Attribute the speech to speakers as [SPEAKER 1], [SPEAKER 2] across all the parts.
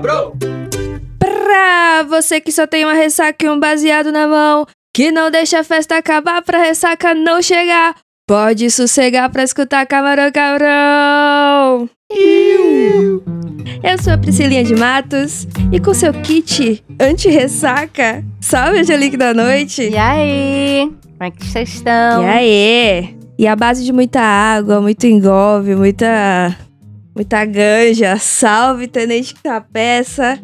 [SPEAKER 1] bro!
[SPEAKER 2] Pra você que só tem uma ressaca e um baseado na mão, que não deixa a festa acabar pra ressaca não chegar, pode sossegar pra escutar Camarão Cabrão. Eu sou a Priscilinha de Matos e com seu kit anti-ressaca, salve Angelique da Noite.
[SPEAKER 3] E aí? Como é que vocês estão?
[SPEAKER 2] E aí? E a base de muita água, muito engolve, muita muita ganja. Salve Tenente Capeça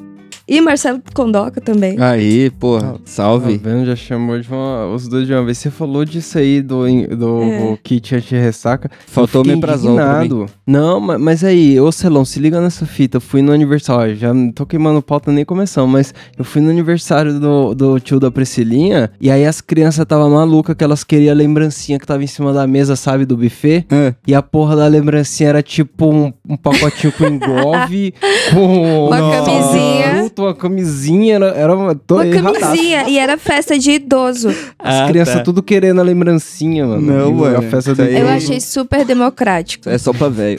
[SPEAKER 2] e Marcelo Condoca também.
[SPEAKER 4] Aí, porra, salve.
[SPEAKER 5] Tá vendo? Já chamou de uma- os dois de uma vez. Você falou disso aí do, do
[SPEAKER 2] É.
[SPEAKER 5] kit anti-ressaca.
[SPEAKER 4] Faltou mim.
[SPEAKER 5] indignado. Não, ma- mas, aí, ô Celão, se liga nessa fita. Eu fui no aniversário, já não tô queimando pauta nem começando, mas eu fui no aniversário do, do tio da Priscilinha, e aí as crianças tava malucas que elas queriam a lembrancinha que tava em cima da mesa, sabe, do buffet.
[SPEAKER 4] É.
[SPEAKER 5] E a porra da lembrancinha era tipo um, um pacotinho com engolve, com
[SPEAKER 2] Uma
[SPEAKER 5] um
[SPEAKER 2] camisinha.
[SPEAKER 5] Uma camisinha, era, era uma,
[SPEAKER 2] Uma
[SPEAKER 5] erradaço.
[SPEAKER 2] camisinha e era festa de idoso.
[SPEAKER 5] As
[SPEAKER 4] Ah,
[SPEAKER 5] crianças
[SPEAKER 4] tá.
[SPEAKER 5] tudo querendo a lembrancinha, mano.
[SPEAKER 4] Não, mano,
[SPEAKER 5] A festa
[SPEAKER 4] aí-
[SPEAKER 2] Eu achei super democrático.
[SPEAKER 4] É só pra velho.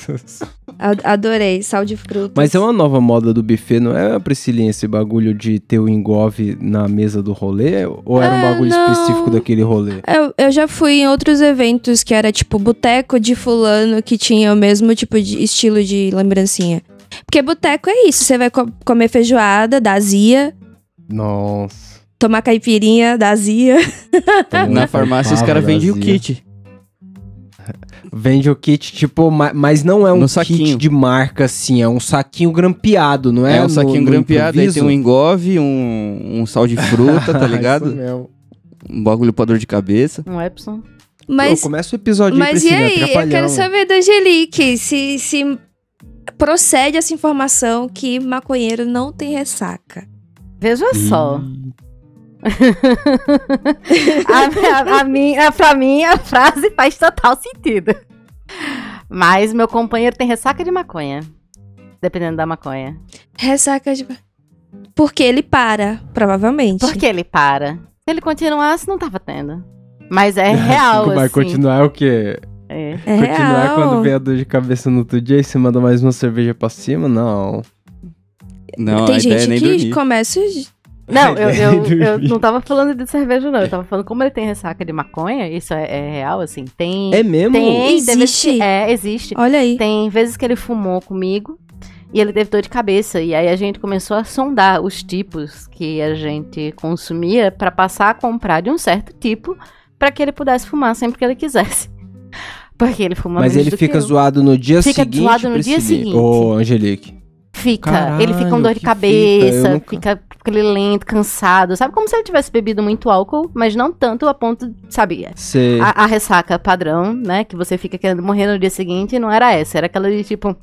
[SPEAKER 2] Adorei, sal de frutas.
[SPEAKER 5] Mas é uma nova moda do buffet, não é, Priscilinha, esse bagulho de ter o engove na mesa do rolê? Ou era um
[SPEAKER 2] Ah,
[SPEAKER 5] bagulho
[SPEAKER 2] não.
[SPEAKER 5] específico daquele rolê?
[SPEAKER 2] Eu, eu já fui em outros eventos que era tipo boteco de fulano que tinha o mesmo tipo de estilo de lembrancinha. Porque boteco é isso, você vai co- comer feijoada da azia,
[SPEAKER 5] Nossa.
[SPEAKER 2] tomar caipirinha da azia.
[SPEAKER 4] Na farmácia os caras vendem o kit.
[SPEAKER 5] Vende o kit, tipo, ma- mas não é um
[SPEAKER 4] No
[SPEAKER 5] kit
[SPEAKER 4] saquinho.
[SPEAKER 5] de marca, assim, é um saquinho grampeado, não é?
[SPEAKER 4] É, um
[SPEAKER 5] No-
[SPEAKER 4] saquinho
[SPEAKER 5] no
[SPEAKER 4] grampeado, aí tem um
[SPEAKER 5] improviso?
[SPEAKER 4] engove, um, um sal de fruta, tá ligado?
[SPEAKER 5] Isso mesmo.
[SPEAKER 4] um bagulho pra dor de cabeça.
[SPEAKER 3] Um Epson.
[SPEAKER 2] Mas,
[SPEAKER 5] Pô, começa o episódio
[SPEAKER 2] mas
[SPEAKER 5] aí,
[SPEAKER 2] e aí? Eu quero saber da Angelique se, se procede essa informação que maconheiro não tem ressaca.
[SPEAKER 3] Veja só. a, a, a minha, pra mim, a frase faz total sentido. Mas meu companheiro tem ressaca de maconha. Dependendo da maconha.
[SPEAKER 2] Ressaca de. Porque ele para, provavelmente.
[SPEAKER 3] Por que ele para? Se ele continuasse, não tava tendo. Mas é real,
[SPEAKER 5] Vai
[SPEAKER 3] assim.
[SPEAKER 5] continuar o quê?
[SPEAKER 3] É.
[SPEAKER 2] É
[SPEAKER 5] continuar
[SPEAKER 2] real.
[SPEAKER 5] quando vem a dor de cabeça no outro dia e você manda mais uma cerveja pra cima? Não.
[SPEAKER 4] Não,
[SPEAKER 2] Tem
[SPEAKER 4] a ideia é
[SPEAKER 2] gente
[SPEAKER 4] nem
[SPEAKER 2] que
[SPEAKER 4] dormir.
[SPEAKER 2] começa.
[SPEAKER 3] Não, eu, eu, eu
[SPEAKER 5] Dormir.
[SPEAKER 3] não tava falando de cerveja, não. Eu tava falando como ele tem ressaca de maconha. Isso é, é real, assim. Tem.
[SPEAKER 5] É mesmo?
[SPEAKER 3] tem.
[SPEAKER 2] Existe?
[SPEAKER 3] é, existe.
[SPEAKER 2] Olha aí.
[SPEAKER 3] Tem vezes que ele fumou comigo e ele teve dor de cabeça. E aí a gente começou a sondar os tipos que a gente consumia pra passar a comprar de um certo tipo pra que ele pudesse fumar sempre que ele quisesse. Porque ele fuma
[SPEAKER 5] Mas
[SPEAKER 3] menos
[SPEAKER 5] ele
[SPEAKER 3] do
[SPEAKER 5] fica
[SPEAKER 3] que eu.
[SPEAKER 5] zoado no dia
[SPEAKER 3] Fica
[SPEAKER 5] seguinte,
[SPEAKER 3] zoado no dia seguinte.
[SPEAKER 5] Ô, Angelique.
[SPEAKER 3] Fica. ele fica com
[SPEAKER 5] Caralho,
[SPEAKER 3] dor de cabeça,
[SPEAKER 5] nunca-
[SPEAKER 3] fica aquele lento, cansado. Sabe como se ele tivesse bebido muito álcool, mas não tanto a ponto, sabe?
[SPEAKER 5] Você...
[SPEAKER 3] A, a ressaca padrão, né? Que você fica querendo morrer no dia seguinte, não era essa. Era aquela de tipo.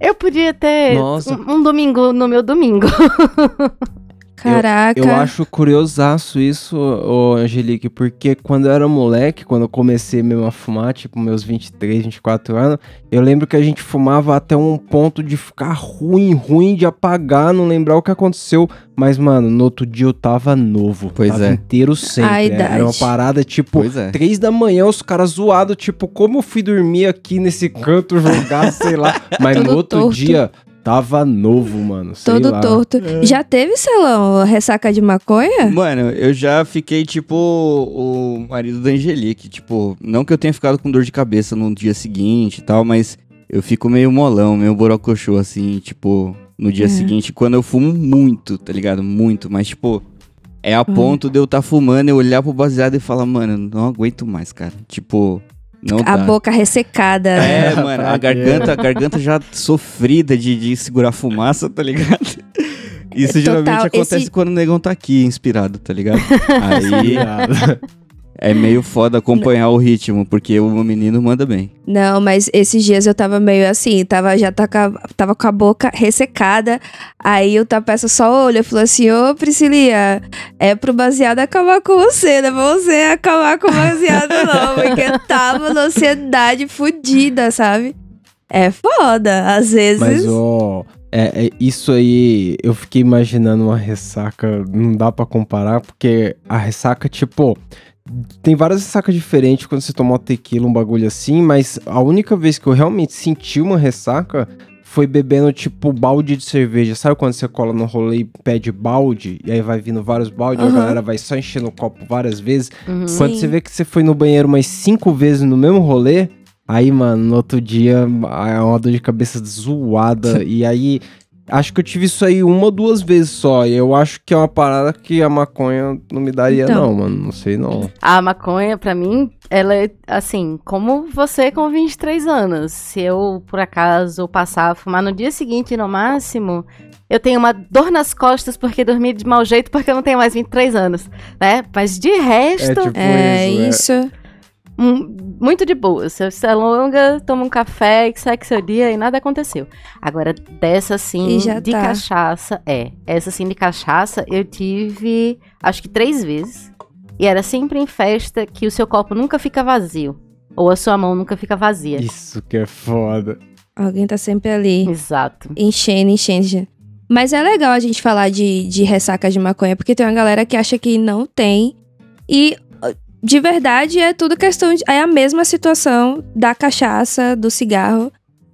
[SPEAKER 3] Eu podia ter um, um domingo no meu domingo.
[SPEAKER 2] Caraca.
[SPEAKER 5] Eu acho curiosaço isso, ô Angelique, porque quando eu era moleque, quando eu comecei mesmo a fumar, tipo meus 23, 24 anos, eu lembro que a gente fumava até um ponto de ficar ruim, ruim, de apagar, não lembrar o que aconteceu. Mas, mano, no outro dia eu tava novo.
[SPEAKER 4] Pois
[SPEAKER 5] tava
[SPEAKER 4] é.
[SPEAKER 5] inteiro sempre.
[SPEAKER 2] A idade.
[SPEAKER 5] Era uma parada, tipo,
[SPEAKER 4] Pois é.
[SPEAKER 5] Três da manhã, os caras zoados, tipo, como eu fui dormir aqui nesse canto jogado, sei lá. Mas
[SPEAKER 2] Tudo
[SPEAKER 5] no outro
[SPEAKER 2] torto.
[SPEAKER 5] dia, tava novo, mano. Sei
[SPEAKER 2] Todo
[SPEAKER 5] lá.
[SPEAKER 2] torto. Já teve, Celão, ressaca de maconha?
[SPEAKER 4] Mano, eu já fiquei tipo o marido da Angelique. Tipo, não que eu tenha ficado com dor de cabeça no dia seguinte e tal, mas eu fico meio molão, meio borocochô, assim, tipo, no dia
[SPEAKER 2] É.
[SPEAKER 4] seguinte, quando eu fumo muito, tá ligado? Muito, mas tipo, é a ponto de eu tá fumando, eu olhar pro baseado e falar, mano, não aguento mais, cara. Tipo, não
[SPEAKER 2] A
[SPEAKER 4] dá.
[SPEAKER 2] boca ressecada. né?
[SPEAKER 4] É, mano, a garganta, a garganta já sofrida de, de segurar fumaça, tá ligado? Isso
[SPEAKER 2] É
[SPEAKER 4] geralmente
[SPEAKER 2] total,
[SPEAKER 4] acontece
[SPEAKER 2] esse-
[SPEAKER 4] quando o negão tá aqui, inspirado, tá ligado? Aí. É meio foda acompanhar o ritmo, porque o menino manda bem.
[SPEAKER 2] Não, mas esses dias eu tava meio assim, tava, já tá com a- tava com a boca ressecada. Aí o Tapeça só olha e falou assim: Ô Priscilia, é pro baseado acabar com você, não é pra você acabar com o baseado, não. Porque eu tava na ansiedade fudida, sabe? É foda, às vezes.
[SPEAKER 5] Mas, ó, é, é, isso aí, eu fiquei imaginando uma ressaca, não dá pra comparar, porque a ressaca, tipo, tem várias ressacas diferentes quando você toma tequila, um bagulho assim, mas a única vez que eu realmente senti uma ressaca foi bebendo, tipo, balde de cerveja. Sabe quando você cola no rolê e pede balde? E aí vai vindo vários baldes,
[SPEAKER 2] Aham.
[SPEAKER 5] a galera vai só enchendo o copo várias vezes.
[SPEAKER 3] Uhum.
[SPEAKER 5] Quando
[SPEAKER 2] Sim.
[SPEAKER 5] você vê que você foi no banheiro umas cinco vezes no mesmo rolê, aí, mano, no outro dia é uma dor de cabeça zoada. e aí, acho que eu tive isso aí uma ou duas vezes só. E eu acho que é uma parada que a maconha não me daria,
[SPEAKER 2] Então.
[SPEAKER 5] não, mano. Não sei, não.
[SPEAKER 3] A maconha, pra mim, ela é assim, como você com 23 anos. Se eu, por acaso, passar a fumar no dia seguinte, no máximo, eu tenho uma dor nas costas porque dormi de mau jeito porque eu não tenho mais 23 anos, né? Mas de resto,
[SPEAKER 5] tipo
[SPEAKER 2] É
[SPEAKER 5] isso,
[SPEAKER 2] isso.
[SPEAKER 3] Muito de boa. Você se alonga, toma um café, e segue seu dia e nada aconteceu. Agora, dessa
[SPEAKER 2] já
[SPEAKER 3] de
[SPEAKER 2] tá.
[SPEAKER 3] cachaça, é. Essa assim de cachaça, eu tive, acho que três vezes. E era sempre em festa que o seu copo nunca fica vazio. Ou a sua mão nunca fica vazia.
[SPEAKER 5] Isso que é foda.
[SPEAKER 2] Alguém tá sempre ali.
[SPEAKER 3] Exato.
[SPEAKER 2] Enchendo, enchendo. Mas é legal a gente falar de, de ressaca de maconha, porque tem uma galera que acha que não tem. E de verdade é tudo questão de. É a mesma situação da cachaça, do cigarro,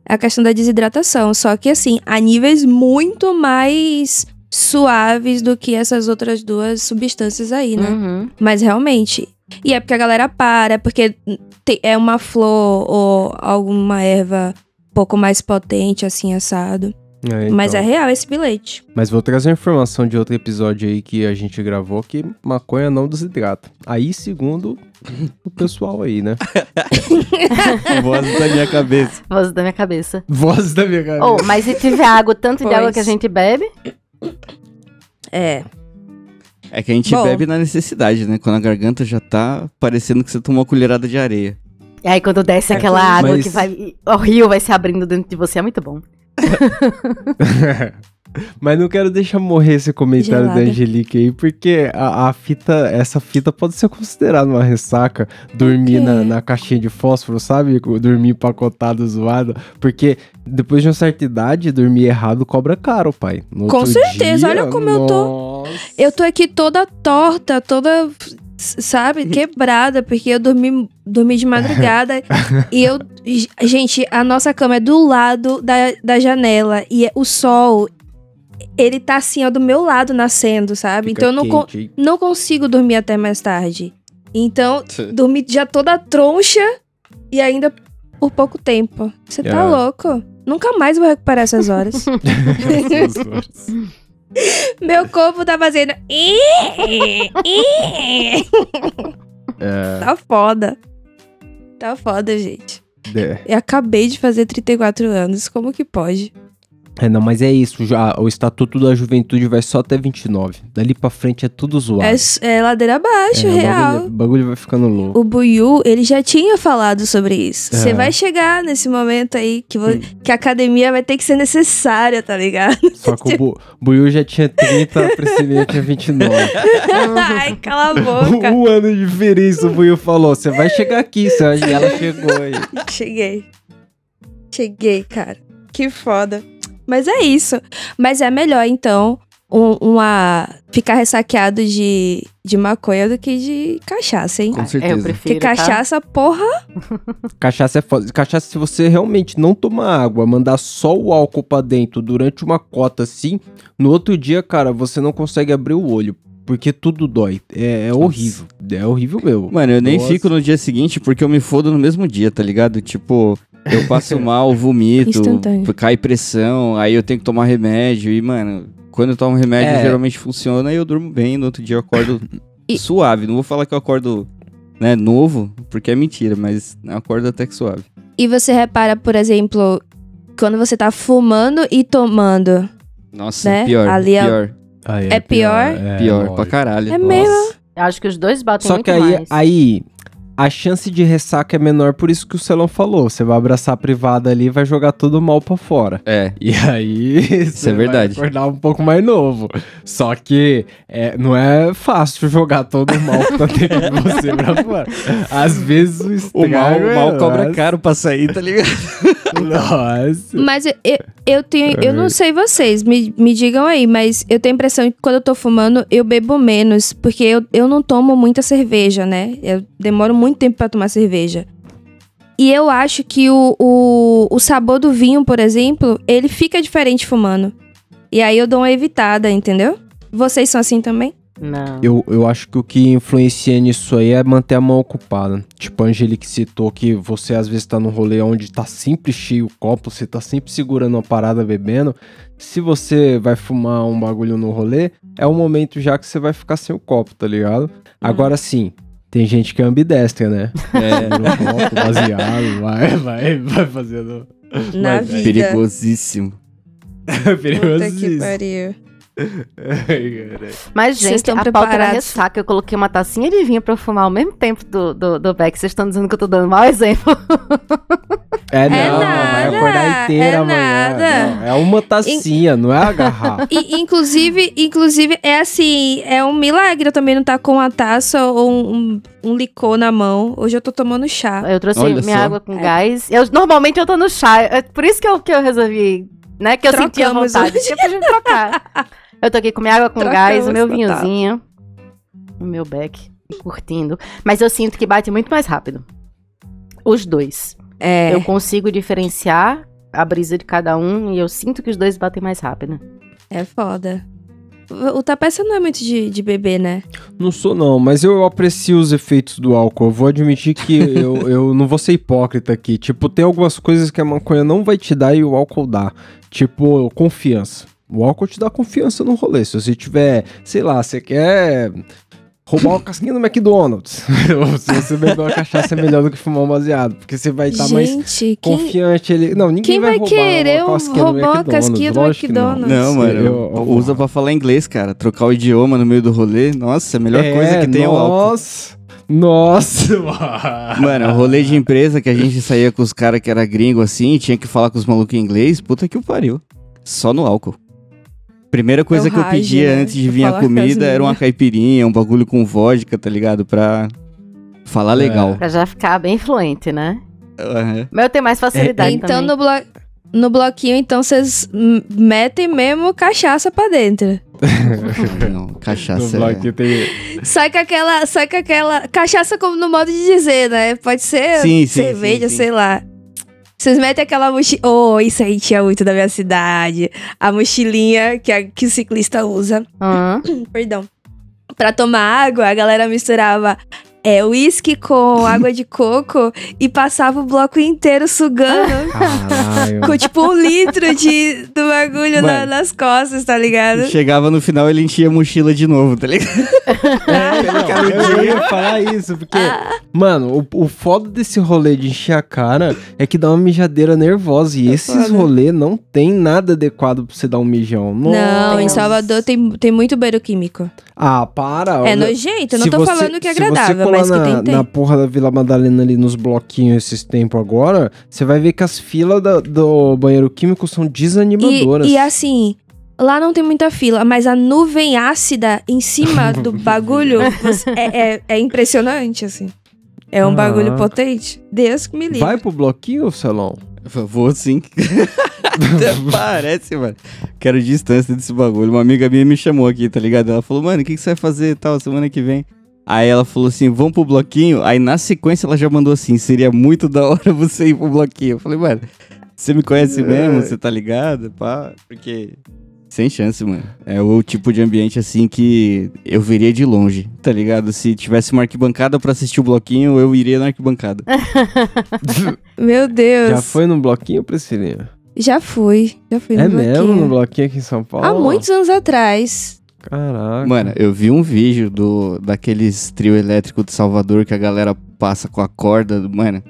[SPEAKER 2] é a questão da desidratação. Só que assim, a níveis muito mais suaves do que essas outras duas substâncias aí, né?
[SPEAKER 3] Uhum.
[SPEAKER 2] Mas realmente. E é porque a galera para, é porque é uma flor ou alguma erva um pouco mais potente, assim, assado.
[SPEAKER 5] É,
[SPEAKER 2] Mas é
[SPEAKER 5] então.
[SPEAKER 2] real esse bilhete.
[SPEAKER 5] Mas vou trazer uma informação de outro episódio aí que a gente gravou que maconha não desidrata. Aí, segundo o pessoal aí, né?
[SPEAKER 4] Voz da minha cabeça.
[SPEAKER 3] Voz da minha cabeça.
[SPEAKER 5] Voz da minha cabeça.
[SPEAKER 3] Oh, mas se tiver água, tanto de
[SPEAKER 2] Pois.
[SPEAKER 3] água que a gente bebe,
[SPEAKER 2] É.
[SPEAKER 4] É que a gente
[SPEAKER 2] Bom.
[SPEAKER 4] bebe na necessidade, né? Quando a garganta já tá parecendo que você tomou uma colherada de areia.
[SPEAKER 3] e aí quando desce
[SPEAKER 2] É,
[SPEAKER 3] aquela água
[SPEAKER 5] mas-
[SPEAKER 3] que vai. O rio vai se abrindo dentro de você, é muito bom.
[SPEAKER 5] Mas não quero deixar morrer esse comentário
[SPEAKER 2] Gelada.
[SPEAKER 5] da Angelique aí, porque a, a fita, essa fita pode ser considerada uma ressaca, dormir na, na caixinha de fósforo, sabe? Dormir empacotado, zoado. Porque depois de uma certa idade, dormir errado cobra caro, pai. No
[SPEAKER 2] Com certeza,
[SPEAKER 5] dia,
[SPEAKER 2] olha como eu tô.
[SPEAKER 5] nossa.
[SPEAKER 2] Eu tô aqui toda torta, toda, sabe, quebrada, porque eu dormi, dormi de madrugada. e eu. Gente, a nossa cama é do lado da, da janela. E é- o sol, ele tá assim, ó, do meu lado nascendo, sabe?
[SPEAKER 5] Fica
[SPEAKER 2] então eu não, con- não consigo dormir até mais tarde. Então, dormi já toda troncha e ainda por pouco tempo. Você tá
[SPEAKER 5] É.
[SPEAKER 2] louco? Nunca mais vou recuperar essas horas. Meu corpo tá fazendo.
[SPEAKER 5] É,
[SPEAKER 2] Tá foda. Tá foda, gente.
[SPEAKER 5] é.
[SPEAKER 2] Eu acabei de fazer 34 anos. Como que pode?
[SPEAKER 5] É, não, mas é isso. Já, o Estatuto da Juventude vai só até 29. Dali pra frente é tudo zoado.
[SPEAKER 2] É, é ladeira abaixo,
[SPEAKER 5] É,
[SPEAKER 2] real.
[SPEAKER 5] bagulho, o bagulho vai ficando louco.
[SPEAKER 2] O Buiu, ele já tinha falado sobre isso. Você
[SPEAKER 5] É.
[SPEAKER 2] vai chegar nesse momento aí que, vo- que a academia vai ter que ser necessária, tá ligado?
[SPEAKER 5] Só que o Bu- Buiu já tinha 30, a Priscilinha tinha 29.
[SPEAKER 2] Ai, cala a boca.
[SPEAKER 5] um ano de diferença, o Buiu falou. Você vai chegar aqui, e ela chegou aí.
[SPEAKER 2] Cheguei. Cheguei, cara. Que foda. Mas é isso. Mas é melhor, então, um- uma ficar ressaqueado de, de maconha do que de cachaça, hein?
[SPEAKER 4] Com
[SPEAKER 3] É, eu
[SPEAKER 4] certeza.
[SPEAKER 3] prefiro.
[SPEAKER 2] Porque
[SPEAKER 3] tá?
[SPEAKER 2] cachaça, porra.
[SPEAKER 5] Cachaça é foda. Cachaça, se você realmente não tomar água, mandar só o álcool pra dentro durante uma cota assim, no outro dia, cara, você não consegue abrir o olho. Porque tudo dói. É, é horrível. É horrível mesmo.
[SPEAKER 4] Mano, eu nem
[SPEAKER 5] Nossa.
[SPEAKER 4] fico no dia seguinte porque eu me fodo no mesmo dia, tá ligado? Tipo, eu passo mal, vomito, cai pressão, aí eu tenho que tomar remédio. E, mano, quando eu tomo remédio,
[SPEAKER 5] É.
[SPEAKER 4] geralmente funciona e eu durmo bem. No outro dia eu acordo
[SPEAKER 2] E-
[SPEAKER 4] suave. Não vou falar que eu acordo, né, novo, porque é mentira, mas eu acordo até que suave.
[SPEAKER 2] E você repara, por exemplo, quando você tá fumando e tomando.
[SPEAKER 4] Nossa,
[SPEAKER 2] Né?
[SPEAKER 4] pior,
[SPEAKER 2] Ali é-
[SPEAKER 4] pior,
[SPEAKER 5] Ah,
[SPEAKER 2] É pior?
[SPEAKER 4] pior,
[SPEAKER 5] lógico.
[SPEAKER 4] pra caralho.
[SPEAKER 2] É mesmo?
[SPEAKER 3] Acho que os dois batem
[SPEAKER 5] Só
[SPEAKER 3] muito
[SPEAKER 5] que aí,
[SPEAKER 3] mais.
[SPEAKER 5] aí, a chance de ressaca é menor, por isso que o Celão falou. Você vai abraçar a privada ali e vai jogar todo o mal pra fora.
[SPEAKER 4] É,
[SPEAKER 5] E aí, você
[SPEAKER 4] é verdade.
[SPEAKER 5] vai acordar um pouco mais novo. Só que é, não é fácil jogar todo o mal que tá dentro de você pra fora. Às vezes o
[SPEAKER 4] o mal, o
[SPEAKER 5] é
[SPEAKER 4] mal cobra
[SPEAKER 5] nossa.
[SPEAKER 4] caro pra sair, tá ligado?
[SPEAKER 5] Nossa.
[SPEAKER 2] Mas eu, eu, tenho. Eu não sei vocês, me, me digam aí, mas eu tenho a impressão que quando eu tô fumando, eu bebo menos. Porque eu, eu não tomo muita cerveja, né? Eu demoro muito tempo pra tomar cerveja. E eu acho que o, o, o sabor do vinho, por exemplo, ele fica diferente fumando. E aí eu dou uma evitada, entendeu? Vocês são assim também?
[SPEAKER 3] Não.
[SPEAKER 5] Eu, eu acho que o que influencia nisso aí é manter a mão ocupada. Tipo, a Angelique citou que você às vezes tá num rolê onde tá sempre cheio o copo, você tá sempre segurando uma parada bebendo. Se você vai fumar um bagulho no rolê, é o momento já que você vai ficar sem o copo, tá ligado? Agora sim, tem gente que é ambidestra, né? É, no copo, baseado, vai, vai, vai fazendo.
[SPEAKER 2] Na
[SPEAKER 5] é
[SPEAKER 2] vida.
[SPEAKER 4] Perigosíssimo.
[SPEAKER 2] Puta que
[SPEAKER 5] Perigosíssimo.
[SPEAKER 2] pariu.
[SPEAKER 3] Mas, gente,
[SPEAKER 2] estão
[SPEAKER 3] a pauta era
[SPEAKER 2] preparados?
[SPEAKER 3] ressaca. Eu coloquei uma tacinha de vinho pra eu fumar ao mesmo tempo do, do, do Beck. Vocês estão dizendo que eu tô dando mau exemplo.
[SPEAKER 5] É, não,
[SPEAKER 2] nada,
[SPEAKER 5] vai acordar inteira
[SPEAKER 2] é
[SPEAKER 5] amanhã.
[SPEAKER 2] nada.
[SPEAKER 5] Não, é uma tacinha, não é a garrafa.
[SPEAKER 2] E, inclusive, inclusive, é assim, é um milagre eu também não estar com uma taça ou um, um, um licor na mão. Hoje eu tô tomando chá.
[SPEAKER 3] Eu trouxe
[SPEAKER 4] Olha
[SPEAKER 3] minha
[SPEAKER 4] só.
[SPEAKER 3] água com
[SPEAKER 2] É.
[SPEAKER 3] gás. Eu, normalmente eu tô no chá. É por isso que eu, que eu resolvi, né? Que eu senti a
[SPEAKER 2] Trocamos
[SPEAKER 3] vontade. É pra gente trocar. Eu tô aqui com minha água com
[SPEAKER 2] Trocamos
[SPEAKER 3] gás, o meu
[SPEAKER 2] total.
[SPEAKER 3] vinhozinho. O meu beck. Curtindo. Mas eu sinto que bate muito mais rápido. Os dois.
[SPEAKER 2] É.
[SPEAKER 3] Eu consigo diferenciar a brisa de cada um e eu sinto que os dois batem mais rápido.
[SPEAKER 2] É foda. O, o Tapeça não é muito de, de beber, né?
[SPEAKER 5] Não sou não, mas eu aprecio os efeitos do álcool. Eu vou admitir que eu, eu não vou ser hipócrita aqui. Tipo, tem algumas coisas que a maconha não vai te dar e o álcool dá. Tipo, confiança. O álcool te dá confiança no rolê. Se você tiver, sei lá, você quer roubar uma casquinha do McDonald's. Se você beber uma cachaça é melhor do que fumar um baseado. Porque você vai estar mais
[SPEAKER 2] Gente, quem,
[SPEAKER 5] confiante. Ele... Não, ninguém
[SPEAKER 2] quem
[SPEAKER 5] vai,
[SPEAKER 2] vai querer
[SPEAKER 5] uma
[SPEAKER 2] um-
[SPEAKER 5] casquinha
[SPEAKER 2] roubar uma
[SPEAKER 5] McDonald's,
[SPEAKER 2] casquinha do
[SPEAKER 5] lógico que não.
[SPEAKER 2] McDonald's?
[SPEAKER 4] Não, mano.
[SPEAKER 5] Eu- eu-
[SPEAKER 4] usa pra falar inglês, cara. Trocar o idioma no meio do rolê. Nossa, a melhor coisa que tem é o álcool.
[SPEAKER 5] Nossa! Nossa!
[SPEAKER 4] Mano, o rolê de empresa que a gente saía com os caras que era gringo assim, e tinha que falar com os malucos em inglês, puta que o pariu. Só no álcool. Primeira coisa
[SPEAKER 2] Eu
[SPEAKER 4] que eu pedia
[SPEAKER 2] né?
[SPEAKER 4] antes de vir a comida era uma caipirinha, um bagulho com vodka, tá ligado? Pra falar legal.
[SPEAKER 3] Pra já ficar bem fluente, né?
[SPEAKER 4] Aham.
[SPEAKER 3] Mas eu tenho mais facilidade
[SPEAKER 2] Então
[SPEAKER 3] também.
[SPEAKER 2] no, blo no bloquinho, então vocês metem mesmo cachaça pra dentro.
[SPEAKER 4] Não, cachaça. É...
[SPEAKER 5] tem...
[SPEAKER 2] Sai com aquela. Sai com aquela. Cachaça como no modo de dizer, né? Pode ser
[SPEAKER 4] Sim, sim,
[SPEAKER 2] cerveja,
[SPEAKER 4] sim, sim.
[SPEAKER 2] sei lá. Vocês metem aquela mochilinha. Oh, isso aí tinha muito da minha cidade. A mochilinha que, a- que o ciclista usa.
[SPEAKER 3] Hum.
[SPEAKER 2] Perdão. Pra tomar água, a galera misturava é, uísque com água de coco e passava o bloco inteiro sugando.
[SPEAKER 5] Caralho.
[SPEAKER 2] com tipo um litro de, do bagulho na- nas costas, tá ligado?
[SPEAKER 4] Chegava no final, ele enchia a mochila de novo, tá ligado?
[SPEAKER 5] É, não, eu ia falar isso, porque, mano, o, o foda desse rolê de encher a cara é que dá uma mijadeira nervosa. E
[SPEAKER 2] É
[SPEAKER 5] esses
[SPEAKER 2] foda.
[SPEAKER 5] rolês não tem nada adequado pra você dar um mijão.
[SPEAKER 2] Não, em
[SPEAKER 5] Nossa.
[SPEAKER 2] Salvador tem, tem muito beiro químico.
[SPEAKER 5] Ah, para.
[SPEAKER 2] É
[SPEAKER 5] olha.
[SPEAKER 2] nojento, eu não tô
[SPEAKER 5] você-
[SPEAKER 2] falando que é
[SPEAKER 5] se você
[SPEAKER 2] agradável, que
[SPEAKER 5] na, na porra da Vila Madalena ali nos bloquinhos esses tempos agora, você vai ver que as filas da- do banheiro químico são
[SPEAKER 2] E,
[SPEAKER 5] desanimadoras.
[SPEAKER 2] e assim, lá não tem muita fila, mas a nuvem ácida em cima do bagulho é, é, é impressionante, assim. É um bagulho
[SPEAKER 5] Ah.
[SPEAKER 2] potente. Deus que me livre.
[SPEAKER 5] Vai pro bloquinho, Celão?
[SPEAKER 4] Vou sim. Até Parece, mano. Quero distância desse bagulho. Uma amiga minha me chamou aqui, tá ligado? Ela falou, mano, o que, que você vai fazer e tal, semana que vem? Aí ela falou assim, vamos pro bloquinho. Aí na sequência ela já mandou assim, seria muito da hora você ir pro bloquinho. Eu falei, mano, você me conhece mesmo? Você tá ligado? Pá, porque... Sem chance, mano. É o tipo de ambiente assim que eu veria de longe, tá ligado? Se tivesse uma arquibancada pra assistir o bloquinho, eu iria na arquibancada.
[SPEAKER 2] Meu Deus.
[SPEAKER 5] Já foi no bloquinho, Priscilinha?
[SPEAKER 2] Já fui. Já fui no
[SPEAKER 5] É mesmo
[SPEAKER 2] bloquinho.
[SPEAKER 5] no bloquinho aqui em São Paulo?
[SPEAKER 2] Há muitos anos atrás.
[SPEAKER 5] Caraca.
[SPEAKER 4] Mano, eu vi um vídeo do daqueles trio elétrico de Salvador que a galera passa com a corda. Mano,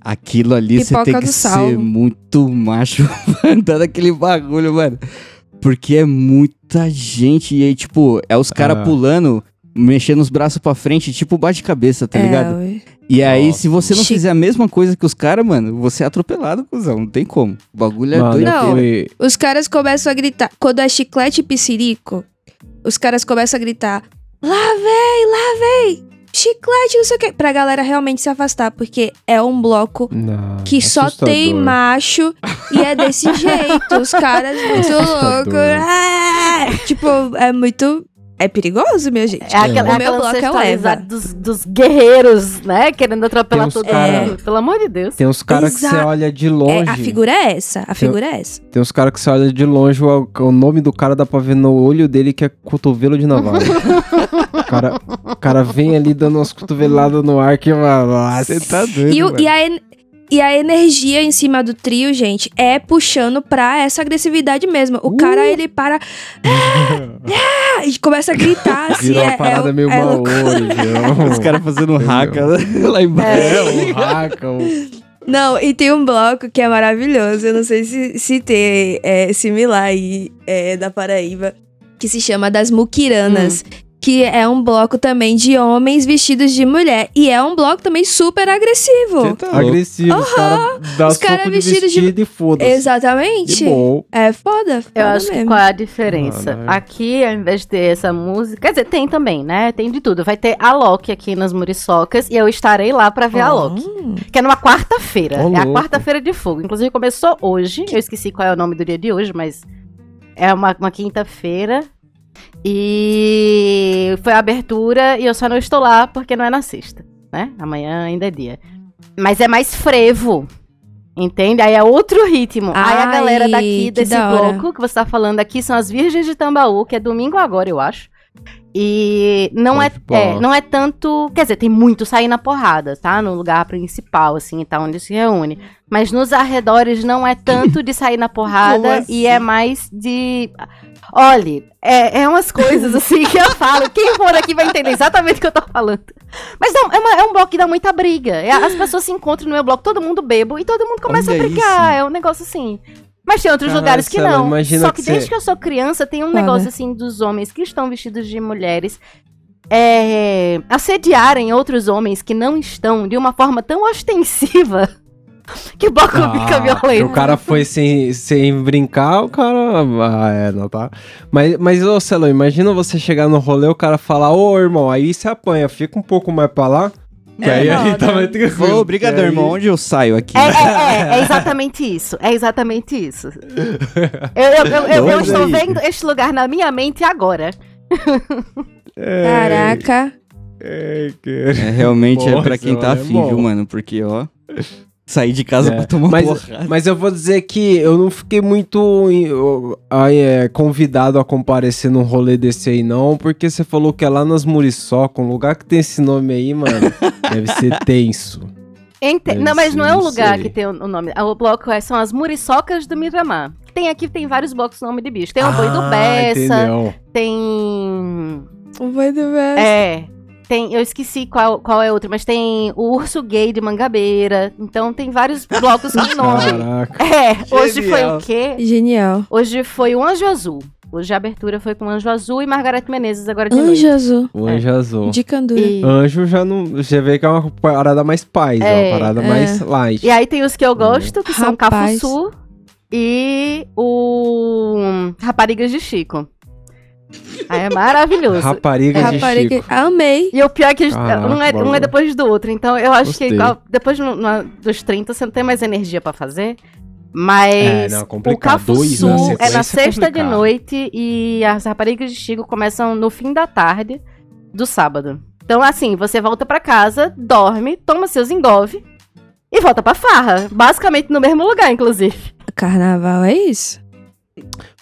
[SPEAKER 4] aquilo ali você tem que ser muito macho pra andar naquele bagulho, mano. Porque é muita gente. E aí, tipo, é os caras
[SPEAKER 5] Ah.
[SPEAKER 4] pulando, mexendo os braços pra frente, tipo bate-cabeça, tá
[SPEAKER 2] é,
[SPEAKER 4] ligado?
[SPEAKER 2] ué.
[SPEAKER 4] E aí,
[SPEAKER 5] Nossa.
[SPEAKER 4] se você não fizer a mesma coisa que os caras, mano, você é atropelado, cuzão. Não tem como. O bagulho é
[SPEAKER 5] Mano,
[SPEAKER 4] doido.
[SPEAKER 2] Não.
[SPEAKER 5] foi...
[SPEAKER 2] Os caras começam a gritar. Quando é chiclete e piscirico, os caras começam a gritar: Lá vem, lá vem! Chiclete, não sei o quê. Pra galera realmente se afastar, porque é um bloco
[SPEAKER 5] Não,
[SPEAKER 2] que só tem
[SPEAKER 5] assustador.
[SPEAKER 2] macho e é desse jeito. Os caras muito
[SPEAKER 5] Assustador.
[SPEAKER 2] loucos. Ah! Tipo, é muito É perigoso, minha gente.
[SPEAKER 3] É aquela,
[SPEAKER 2] o
[SPEAKER 3] é
[SPEAKER 2] meu
[SPEAKER 3] aquela
[SPEAKER 2] bloco é o Eva.
[SPEAKER 3] dos, dos guerreiros, né? Querendo atropelar
[SPEAKER 5] Tem
[SPEAKER 3] todo
[SPEAKER 5] cara-
[SPEAKER 3] mundo. Pelo amor de Deus.
[SPEAKER 5] Tem uns caras que você olha de
[SPEAKER 2] É,
[SPEAKER 5] longe.
[SPEAKER 2] a figura é essa. A figura é essa.
[SPEAKER 5] Tem uns caras que você olha de longe, o, o nome do cara dá pra ver no olho dele que é cotovelo de navalha. o, cara, o cara vem ali dando umas cotoveladas no ar que vai.
[SPEAKER 4] Você tá doido,
[SPEAKER 2] E, o-
[SPEAKER 4] mano.
[SPEAKER 2] e a, e a energia em cima do trio, gente, é puxando pra essa agressividade mesmo. O cara, ele para. Ah, e começa a gritar, assim.
[SPEAKER 5] Virou
[SPEAKER 2] é,
[SPEAKER 5] uma parada
[SPEAKER 2] é,
[SPEAKER 5] meio
[SPEAKER 2] é
[SPEAKER 5] maori, virou.
[SPEAKER 4] Os caras fazendo raca lá embaixo.
[SPEAKER 5] É, o raca, o...
[SPEAKER 2] Não, e tem um bloco que é maravilhoso. Eu não sei se, se tem é, similar aí é, da Paraíba, que se chama das Muquiranas. Que é um bloco também de homens vestidos de mulher. E é um bloco também super agressivo.
[SPEAKER 4] Tá
[SPEAKER 5] agressivo. Os caras
[SPEAKER 2] cara
[SPEAKER 5] de
[SPEAKER 2] vestidos de-
[SPEAKER 5] vestido e foda-se.
[SPEAKER 2] Exatamente.
[SPEAKER 5] De.
[SPEAKER 2] É foda. foda
[SPEAKER 3] Eu acho que
[SPEAKER 2] mesmo.
[SPEAKER 3] qual é a diferença?
[SPEAKER 5] Ah, não.
[SPEAKER 3] Aqui, ao invés de ter essa música. Quer dizer, tem também, né? Tem de tudo. Vai ter a Loki aqui nas Muriçocas e eu estarei lá pra ver a Loki.
[SPEAKER 2] Hum.
[SPEAKER 3] Que é numa quarta-feira.
[SPEAKER 5] Ô,
[SPEAKER 3] é a quarta-feira de fogo. Inclusive começou hoje. Eu esqueci qual é o nome do dia de hoje, mas é uma, uma quinta-feira. E foi a abertura e eu só não estou lá porque não é na sexta, né? Amanhã ainda é dia. Mas é mais frevo. Entende? Aí é outro ritmo. Aí a
[SPEAKER 2] Ai,
[SPEAKER 3] galera daqui desse bloco que você tá falando aqui são as Virgens de Tambaú, que é domingo agora, eu acho. E não é, é, não é tanto. Quer dizer, tem muito sair na porrada, tá? No lugar principal, assim, tá? Onde se reúne. Mas nos arredores não é tanto de sair na porrada e é mais de. Olhe, é, é umas coisas assim que eu falo. Quem for aqui vai entender exatamente o que eu tô falando. Mas não, é, uma- é um bloco que dá muita briga. É, as pessoas se encontram no meu bloco, todo mundo bebo e todo mundo começa
[SPEAKER 4] Olha
[SPEAKER 3] a brigar.
[SPEAKER 4] isso.
[SPEAKER 3] É um negócio assim. Mas tem outros
[SPEAKER 5] Caralho,
[SPEAKER 3] lugares que não.
[SPEAKER 5] imagina
[SPEAKER 3] Só que,
[SPEAKER 5] que você-
[SPEAKER 3] desde que eu sou criança, tem um negócio assim dos homens que estão vestidos de mulheres é, assediarem outros homens que não estão de uma forma tão ostensiva que fica
[SPEAKER 5] Ah, que
[SPEAKER 3] violento.
[SPEAKER 5] o cara foi sem, sem brincar, o cara. Ah, é, não tá. Mas, mas ô Celão, imagina você chegar no rolê o cara falar, ô irmão, aí você apanha, fica um pouco mais pra lá.
[SPEAKER 2] É
[SPEAKER 5] aí a gente
[SPEAKER 2] foda.
[SPEAKER 5] tá
[SPEAKER 4] obrigado, irmão. Onde eu saio aqui?
[SPEAKER 3] É, é, é, é exatamente isso. É exatamente isso. Eu, eu, eu, eu- eu estou vendo este lugar na minha mente agora.
[SPEAKER 5] É,
[SPEAKER 2] Caraca.
[SPEAKER 5] é, que-
[SPEAKER 4] É, realmente é pra
[SPEAKER 5] Nossa,
[SPEAKER 4] quem tá
[SPEAKER 5] é
[SPEAKER 4] afim, viu, mano? Porque, ó, sair de casa
[SPEAKER 5] É,
[SPEAKER 4] pra tomar
[SPEAKER 5] mas,
[SPEAKER 4] porrada.
[SPEAKER 5] mas eu vou dizer que eu não fiquei muito eu- aí, é, convidado a comparecer num rolê desse aí, não, porque você falou que é lá nas Muriçoca, um lugar que tem esse nome aí, mano, deve ser tenso.
[SPEAKER 3] Ente-
[SPEAKER 5] Deve
[SPEAKER 3] Não, mas não é um
[SPEAKER 5] não
[SPEAKER 3] lugar
[SPEAKER 5] sei.
[SPEAKER 3] que tem o o nome. O bloco é- são as Muriçocas do Miramar. Tem aqui, tem vários blocos com nome de bicho. Tem o Boi do
[SPEAKER 5] Ah,
[SPEAKER 3] Bessa,
[SPEAKER 5] entendeu?
[SPEAKER 3] Tem.
[SPEAKER 2] O boi do Bessa.
[SPEAKER 3] É. Tem, eu esqueci qual, qual é outro, mas tem o Urso Gay de Mangabeira. Então tem vários blocos com nome.
[SPEAKER 5] Caraca.
[SPEAKER 3] É, hoje foi
[SPEAKER 5] Genial.
[SPEAKER 3] o quê?
[SPEAKER 2] Genial.
[SPEAKER 3] Hoje foi o Anjo Azul. Hoje a abertura foi com Anjo Azul e Margareth Menezes agora de
[SPEAKER 2] Anjo
[SPEAKER 3] noite.
[SPEAKER 2] azul.
[SPEAKER 5] O anjo azul.
[SPEAKER 2] De candura.
[SPEAKER 3] E,
[SPEAKER 5] Anjo já não. Você vê que é uma parada mais paz, é,
[SPEAKER 3] É,
[SPEAKER 5] uma parada
[SPEAKER 2] é.
[SPEAKER 5] mais light.
[SPEAKER 3] e aí tem os que eu gosto, que são
[SPEAKER 2] Rapaz.
[SPEAKER 3] Cafuçu e o Raparigas de Chico. Aí é maravilhoso.
[SPEAKER 5] Rapariga de
[SPEAKER 2] Rapariga.
[SPEAKER 5] Chico.
[SPEAKER 2] Amei.
[SPEAKER 3] E o pior é que eles-
[SPEAKER 5] Caraca,
[SPEAKER 3] um, é, um é depois do outro. Então eu acho que
[SPEAKER 5] Gostei.
[SPEAKER 3] igual- depois no- no- dos 30 você não tem mais energia pra fazer.
[SPEAKER 5] É,
[SPEAKER 3] Mas
[SPEAKER 5] não,
[SPEAKER 3] o
[SPEAKER 5] complicado. Dois
[SPEAKER 3] Cafuçu
[SPEAKER 5] na
[SPEAKER 3] é na
[SPEAKER 5] é
[SPEAKER 3] sexta de
[SPEAKER 5] complicado.
[SPEAKER 3] noite e as raparigas de Chico começam no fim da tarde do sábado. Então, assim, você volta pra casa, dorme, toma seus engove e volta pra farra. Basicamente no mesmo lugar, inclusive.
[SPEAKER 2] Carnaval é isso.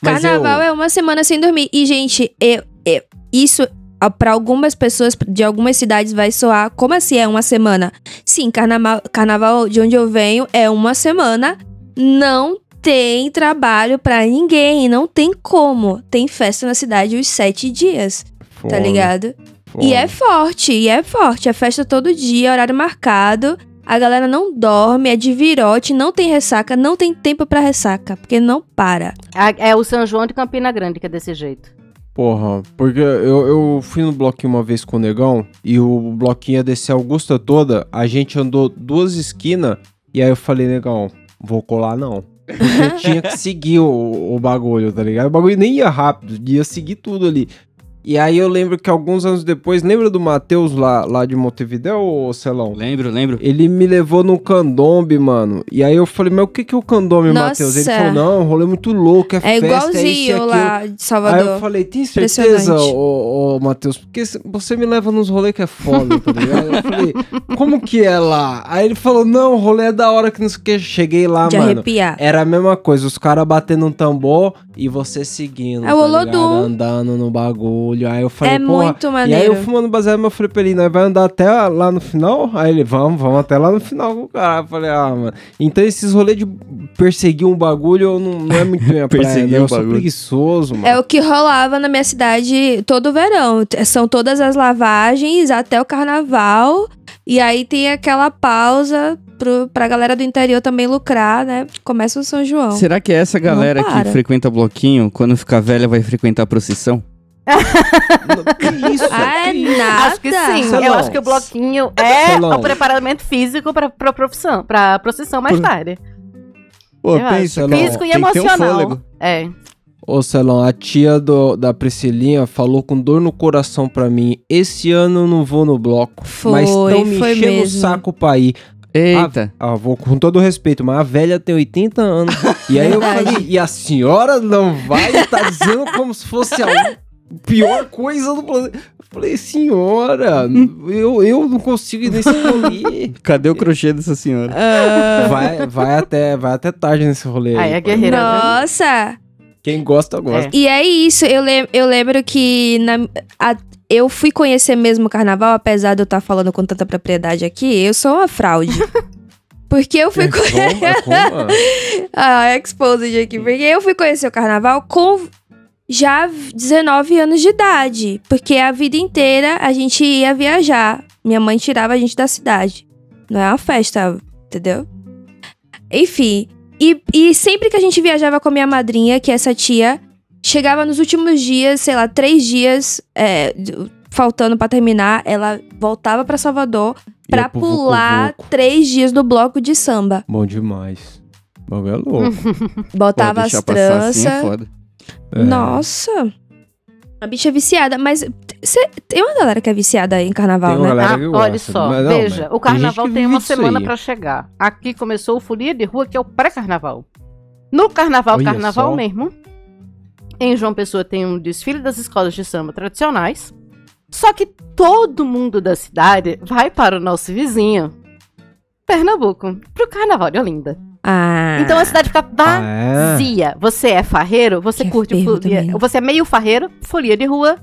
[SPEAKER 5] Mas
[SPEAKER 2] Carnaval
[SPEAKER 5] eu-
[SPEAKER 2] é uma semana sem dormir. E, gente, eu, eu- isso ó, pra algumas pessoas de algumas cidades vai soar como assim é uma semana? Sim, carnaval, carnaval de onde eu venho é uma semana. Não tem trabalho pra ninguém. Não tem como. Tem festa na cidade os sete dias, tá ligado? E é forte, e é forte. É festa todo dia, horário marcado. A galera não dorme, é de virote, não tem ressaca, não tem tempo pra ressaca, porque não para.
[SPEAKER 3] É, é o São João de Campina Grande que é desse jeito.
[SPEAKER 5] Porra, porque eu, eu fui no bloquinho uma vez com o Negão e o bloquinho ia descer a Augusta toda, a gente andou duas esquinas e aí eu falei, Negão, vou colar não. Porque eu tinha que seguir o, o bagulho, tá ligado? O bagulho nem ia rápido, ia seguir tudo ali. E aí eu lembro que alguns anos depois, lembra do Matheus lá, lá de Montevideo, ô Celão?
[SPEAKER 4] Lembro, lembro.
[SPEAKER 5] Ele me levou no candombe, mano. E aí eu falei, mas o que que é o candombe. Matheus? Ele falou, não, um rolê muito louco, é,
[SPEAKER 2] É
[SPEAKER 5] festa, é isso
[SPEAKER 2] igualzinho
[SPEAKER 5] aquilo.
[SPEAKER 2] lá de
[SPEAKER 5] Aí eu
[SPEAKER 2] Salvador.
[SPEAKER 5] falei, tem certeza, ô, ô Matheus? Porque você me leva nos rolês que é foda, tá ligado? Eu falei, como que é lá? Aí ele falou, não, o rolê é da hora que não sei o que. Cheguei lá,
[SPEAKER 2] de
[SPEAKER 5] mano.
[SPEAKER 2] arrepiar.
[SPEAKER 5] Era a mesma coisa, os caras batendo um tambor e você seguindo.
[SPEAKER 2] É o
[SPEAKER 5] tá
[SPEAKER 2] Olodum.
[SPEAKER 5] ligado? Andando no bagulho. Aí eu falei,
[SPEAKER 2] É
[SPEAKER 5] porra.
[SPEAKER 2] muito
[SPEAKER 5] E aí
[SPEAKER 2] maneiro.
[SPEAKER 5] eu fumando baseado, eu falei pra ele, nós vai andar até lá no final? Aí ele, vamos, vamos até lá no final com o cara. Eu falei, ah, mano. Então esses rolês de perseguir um bagulho não, não é muito minha praia,
[SPEAKER 4] Perseguir
[SPEAKER 5] né?
[SPEAKER 4] um
[SPEAKER 5] Eu sou
[SPEAKER 4] bagulho.
[SPEAKER 5] preguiçoso, mano.
[SPEAKER 2] É o que rolava na minha cidade todo verão. São todas as lavagens até o carnaval. E aí tem aquela pausa pro, pra galera do interior também lucrar, né? Começa o São João.
[SPEAKER 4] Será que é essa galera que frequenta bloquinho, quando ficar velha, vai frequentar a procissão?
[SPEAKER 5] Que isso?
[SPEAKER 2] Ah, é
[SPEAKER 5] Que isso?
[SPEAKER 2] nada.
[SPEAKER 3] Acho que sim. Eu acho que o bloquinho é o preparamento físico pra, pra profissão, pra procissão mais
[SPEAKER 4] Por-
[SPEAKER 3] tarde.
[SPEAKER 4] Pô,
[SPEAKER 3] Eu
[SPEAKER 4] pensa,
[SPEAKER 5] acho.
[SPEAKER 4] não,
[SPEAKER 3] Físico e
[SPEAKER 4] tem um
[SPEAKER 3] emocional.
[SPEAKER 4] fôlego.
[SPEAKER 3] É.
[SPEAKER 5] Ô, Celão, a tia do, da Priscilinha falou com dor no coração pra mim: esse ano eu não vou no bloco.
[SPEAKER 2] Foi,
[SPEAKER 5] mas estão me enchendo o saco pra ir.
[SPEAKER 4] Eita.
[SPEAKER 5] Ah, vou com todo respeito, mas a velha tem 80 anos. E aí eu falei, e a senhora não vai tá dizendo como se fosse a pior coisa do planeta. Eu falei, senhora, eu, eu não consigo ir nesse rolê.
[SPEAKER 4] Cadê o crochê dessa senhora?
[SPEAKER 5] Vai, vai, até, vai até tarde nesse rolê.
[SPEAKER 3] Aí
[SPEAKER 5] Aí,
[SPEAKER 3] é guerreira. né?
[SPEAKER 2] Nossa!
[SPEAKER 5] Quem gosta, gosta.
[SPEAKER 2] E é isso, eu, lem- eu lembro que na- a- eu fui conhecer mesmo o carnaval, apesar de eu estar falando com tanta propriedade aqui, eu sou uma fraude. Porque eu fui
[SPEAKER 5] É,
[SPEAKER 2] conhecer.
[SPEAKER 5] é como-
[SPEAKER 2] Ah, exposed aqui. Porque eu fui conhecer o carnaval com já 19 anos de idade. Porque a vida inteira a gente ia viajar. Minha mãe tirava a gente da cidade. Não é uma festa, entendeu? Enfim. E, e sempre que a gente viajava com a minha madrinha, que é essa tia, chegava nos últimos dias, sei lá, três dias, é, faltando pra terminar, ela voltava pra Salvador pra
[SPEAKER 5] Ia pro Vucu
[SPEAKER 2] pular
[SPEAKER 5] Vucu.
[SPEAKER 2] três dias do bloco de samba.
[SPEAKER 5] Bom demais. O bagulho é louco.
[SPEAKER 2] Botava as
[SPEAKER 4] passar assim é
[SPEAKER 2] tranças.
[SPEAKER 5] É.
[SPEAKER 2] Nossa. A bicha é viciada, mas cê- tem uma galera que é viciada em carnaval,
[SPEAKER 5] Tem uma
[SPEAKER 2] né?
[SPEAKER 5] galera
[SPEAKER 3] Ah,
[SPEAKER 5] que
[SPEAKER 3] olha
[SPEAKER 5] gosta,
[SPEAKER 3] só,
[SPEAKER 5] mas não,
[SPEAKER 3] veja,
[SPEAKER 5] mas
[SPEAKER 3] o carnaval tem,
[SPEAKER 5] vive
[SPEAKER 3] uma semana pra chegar. Aqui começou o Folia de Rua, que é o pré-carnaval. No carnaval,
[SPEAKER 5] Olha
[SPEAKER 3] carnaval
[SPEAKER 5] só.
[SPEAKER 3] mesmo, em João Pessoa tem um desfile das escolas de samba tradicionais. Só que todo mundo da cidade vai para o nosso vizinho, Pernambuco, pro carnaval de Olinda.
[SPEAKER 2] Ah.
[SPEAKER 3] Então a cidade fica
[SPEAKER 5] Ah, é?
[SPEAKER 3] vazia. Você é farreiro, você
[SPEAKER 2] Que
[SPEAKER 3] curte folia.
[SPEAKER 2] também.
[SPEAKER 3] Você é meio farreiro, folia de rua,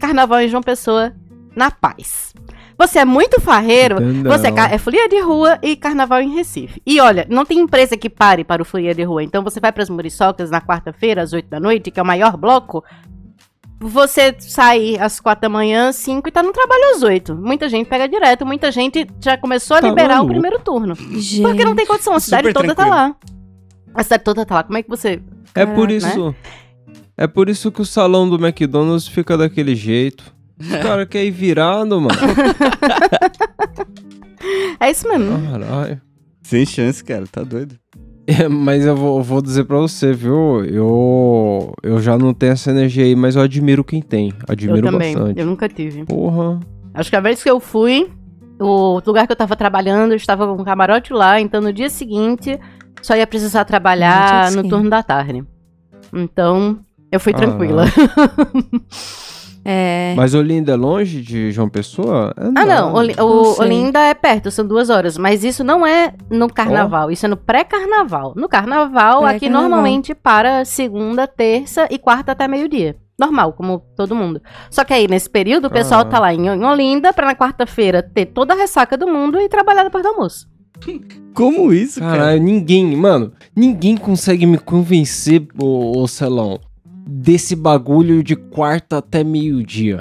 [SPEAKER 3] carnaval em João Pessoa, na paz. Você é muito farreiro,
[SPEAKER 5] Entendão.
[SPEAKER 3] você é, é folia de rua e carnaval em Recife. E olha, não tem empresa que pare para o folia de rua. Então você vai para as Muriçocas na quarta-feira, às 8 da noite, que é o maior bloco. Você sai às quatro da manhã, 5 e tá no trabalho às 8. Muita gente pega direto, muita gente já começou a
[SPEAKER 5] Tá
[SPEAKER 3] liberar
[SPEAKER 5] maluco.
[SPEAKER 3] o primeiro turno.
[SPEAKER 2] Gente.
[SPEAKER 3] Porque não tem condição, a cidade
[SPEAKER 4] Super
[SPEAKER 3] toda tá
[SPEAKER 4] tranquilo.
[SPEAKER 3] lá. A cidade toda tá lá. Como é que você.
[SPEAKER 5] É por
[SPEAKER 3] Caraca,
[SPEAKER 5] isso. É por isso que o salão do McDonald's fica daquele jeito. Os caras querem ir virado, mano.
[SPEAKER 3] É isso mesmo.
[SPEAKER 5] Caralho.
[SPEAKER 4] Sem chance, cara. Tá doido.
[SPEAKER 5] É, mas eu vou, vou dizer pra você, viu? Eu, eu já não tenho essa energia aí, mas eu admiro quem tem. Admiro
[SPEAKER 3] eu também.
[SPEAKER 5] bastante.
[SPEAKER 3] Eu nunca tive.
[SPEAKER 5] Porra.
[SPEAKER 3] Acho que a vez que eu fui, o lugar que eu tava trabalhando, eu estava com um camarote lá, então no dia seguinte só ia precisar trabalhar no turno da tarde. Então, eu fui
[SPEAKER 5] Ah.
[SPEAKER 3] tranquila.
[SPEAKER 2] É.
[SPEAKER 5] Mas Olinda é longe de João Pessoa? É
[SPEAKER 3] Ah, não. Oli-
[SPEAKER 2] Não
[SPEAKER 3] o
[SPEAKER 2] sei.
[SPEAKER 3] Olinda é perto, são duas horas. Mas isso não é no carnaval, isso é no pré-carnaval. No carnaval, aqui
[SPEAKER 2] Pré-carnaval.
[SPEAKER 3] normalmente para segunda, terça e quarta até meio-dia. Normal, como todo mundo. Só que aí, nesse período, o pessoal
[SPEAKER 5] Ah.
[SPEAKER 3] tá lá em, em Olinda pra na quarta-feira ter toda a ressaca do mundo e trabalhar depois do almoço.
[SPEAKER 4] Como isso, cara?
[SPEAKER 5] Caralho, ninguém, mano, ninguém consegue me convencer, ô, ô Celão, desse bagulho de quarta até meio-dia.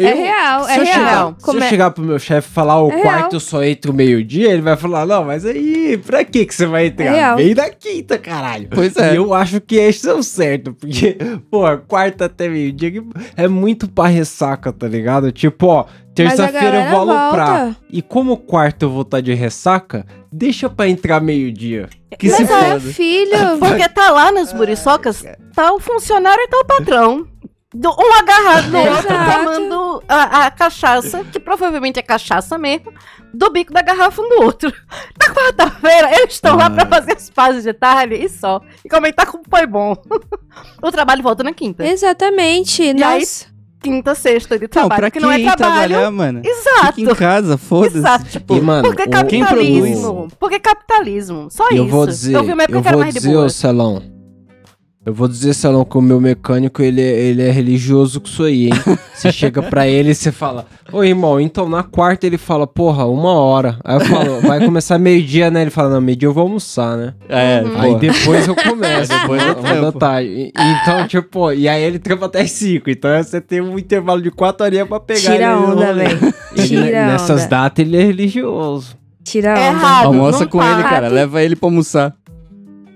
[SPEAKER 2] É real,
[SPEAKER 5] Se
[SPEAKER 2] é
[SPEAKER 5] eu, chegar,
[SPEAKER 2] real.
[SPEAKER 5] se eu
[SPEAKER 2] é-
[SPEAKER 5] chegar pro meu chefe e falar o
[SPEAKER 2] É
[SPEAKER 5] quarto só entra o meio-dia, ele vai falar, não, mas aí, pra que que você vai entrar?
[SPEAKER 2] É real.
[SPEAKER 5] Vem da quinta, caralho.
[SPEAKER 4] Pois é.
[SPEAKER 5] E eu acho que esse é o certo, porque, pô, quarta até meio-dia é muito pra ressaca, tá ligado? Tipo, ó, Terça-feira eu vou aloprar.
[SPEAKER 2] volta.
[SPEAKER 5] E como quarta eu vou estar de ressaca, deixa pra entrar meio-dia.
[SPEAKER 4] Que se
[SPEAKER 2] Mas é,
[SPEAKER 4] foda.
[SPEAKER 2] filho.
[SPEAKER 3] Porque tá lá nas muriçocas, tá o funcionário e tá o patrão. Do- Um agarrado no outro, tomando a, a cachaça, que provavelmente é cachaça mesmo, do bico da garrafa um do outro. Na quarta-feira, eles estão lá pra
[SPEAKER 4] Ah.
[SPEAKER 3] fazer as pazes de tarde e só. E comentar como foi bom. o trabalho volta na quinta.
[SPEAKER 2] Exatamente.
[SPEAKER 3] aí,
[SPEAKER 2] Nossa.
[SPEAKER 3] Quinta, sexta de
[SPEAKER 4] Não,
[SPEAKER 3] trabalho,
[SPEAKER 4] pra
[SPEAKER 3] que não é
[SPEAKER 4] quem
[SPEAKER 3] trabalho.
[SPEAKER 4] trabalhar, mano?
[SPEAKER 3] Exato.
[SPEAKER 4] Fica em casa, foda-se.
[SPEAKER 3] Exato.
[SPEAKER 4] Tipo,
[SPEAKER 5] E, mano,
[SPEAKER 3] Porque
[SPEAKER 5] o-
[SPEAKER 3] capitalismo. Porque capitalismo. Só
[SPEAKER 5] Eu
[SPEAKER 3] isso.
[SPEAKER 5] vou dizer,
[SPEAKER 3] eu vi uma época
[SPEAKER 5] eu
[SPEAKER 3] que era
[SPEAKER 5] vou
[SPEAKER 3] mais de
[SPEAKER 5] dizer,
[SPEAKER 3] boa.
[SPEAKER 5] ô Celão. Eu vou dizer, Celão, que o meu mecânico, ele, é- ele é religioso com isso aí, hein? Você chega pra ele e você fala, ô irmão, então na quarta ele fala, porra, uma hora. Aí eu falo, vai começar meio-dia, né? Ele fala, não, meio-dia eu vou almoçar, né?
[SPEAKER 4] é,
[SPEAKER 3] Uhum.
[SPEAKER 5] Aí depois eu começo.
[SPEAKER 4] Depois eu trampo.
[SPEAKER 5] tarde. E- Então, tipo, e aí ele trampa até 5. Então você tem um intervalo de 4 horinhas pra pegar
[SPEAKER 2] Tira
[SPEAKER 5] ele
[SPEAKER 2] onda, velho. Tira
[SPEAKER 5] nessas
[SPEAKER 2] onda.
[SPEAKER 5] datas ele é religioso.
[SPEAKER 2] Tira
[SPEAKER 3] É
[SPEAKER 2] onda.
[SPEAKER 3] errado.
[SPEAKER 4] Almoça com ele, cara. Leva ele pra almoçar.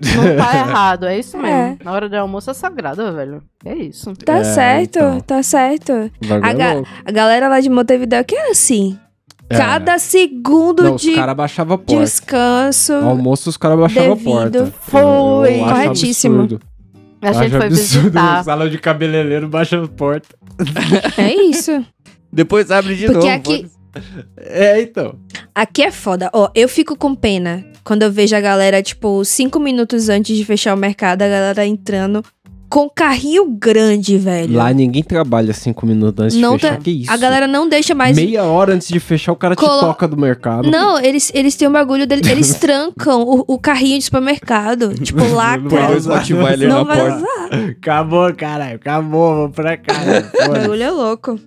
[SPEAKER 3] Não tá errado, é isso mesmo.
[SPEAKER 2] É.
[SPEAKER 3] Na hora do almoço é sagrado, velho. É isso.
[SPEAKER 2] Tá
[SPEAKER 5] É,
[SPEAKER 2] certo,
[SPEAKER 5] então.
[SPEAKER 2] tá certo. A
[SPEAKER 5] é
[SPEAKER 2] ga-
[SPEAKER 5] louco.
[SPEAKER 2] A galera lá de Montevideo que é assim.
[SPEAKER 5] É.
[SPEAKER 2] Cada segundo
[SPEAKER 5] Não, os
[SPEAKER 2] de
[SPEAKER 5] caras baixavam a porta.
[SPEAKER 2] descanso.
[SPEAKER 5] No almoço os caras baixavam a porta.
[SPEAKER 3] Foi.
[SPEAKER 2] Corretíssimo.
[SPEAKER 5] absurdo.
[SPEAKER 3] A gente
[SPEAKER 5] Acho
[SPEAKER 3] foi
[SPEAKER 5] absurdo.
[SPEAKER 3] visitar.
[SPEAKER 5] Salão de cabeleireiro baixa a porta.
[SPEAKER 2] É isso.
[SPEAKER 4] Depois abre de
[SPEAKER 2] Porque
[SPEAKER 4] novo.
[SPEAKER 2] aqui-
[SPEAKER 4] foda-se.
[SPEAKER 5] É, então.
[SPEAKER 2] Aqui é foda. Ó, eu fico com pena quando eu vejo a galera, tipo, cinco minutos antes de fechar o mercado, a galera entrando com carrinho grande, velho.
[SPEAKER 5] Lá ninguém trabalha 5 minutos antes
[SPEAKER 2] Não
[SPEAKER 5] de fechar.
[SPEAKER 2] tá-
[SPEAKER 5] Que isso?
[SPEAKER 2] A galera não deixa mais.
[SPEAKER 5] Meia hora antes de fechar, o cara te
[SPEAKER 2] Colo-
[SPEAKER 5] toca do mercado.
[SPEAKER 2] Não, eles, eles têm um bagulho dele. Eles trancam o, o carrinho de supermercado. Tipo,
[SPEAKER 4] Põe
[SPEAKER 2] lacra.
[SPEAKER 4] dois Rottweiler
[SPEAKER 2] Não
[SPEAKER 4] na
[SPEAKER 2] vai
[SPEAKER 4] porta.
[SPEAKER 2] usar.
[SPEAKER 5] Acabou, caralho. Acabou, vamos pra casa.
[SPEAKER 2] O bagulho é louco.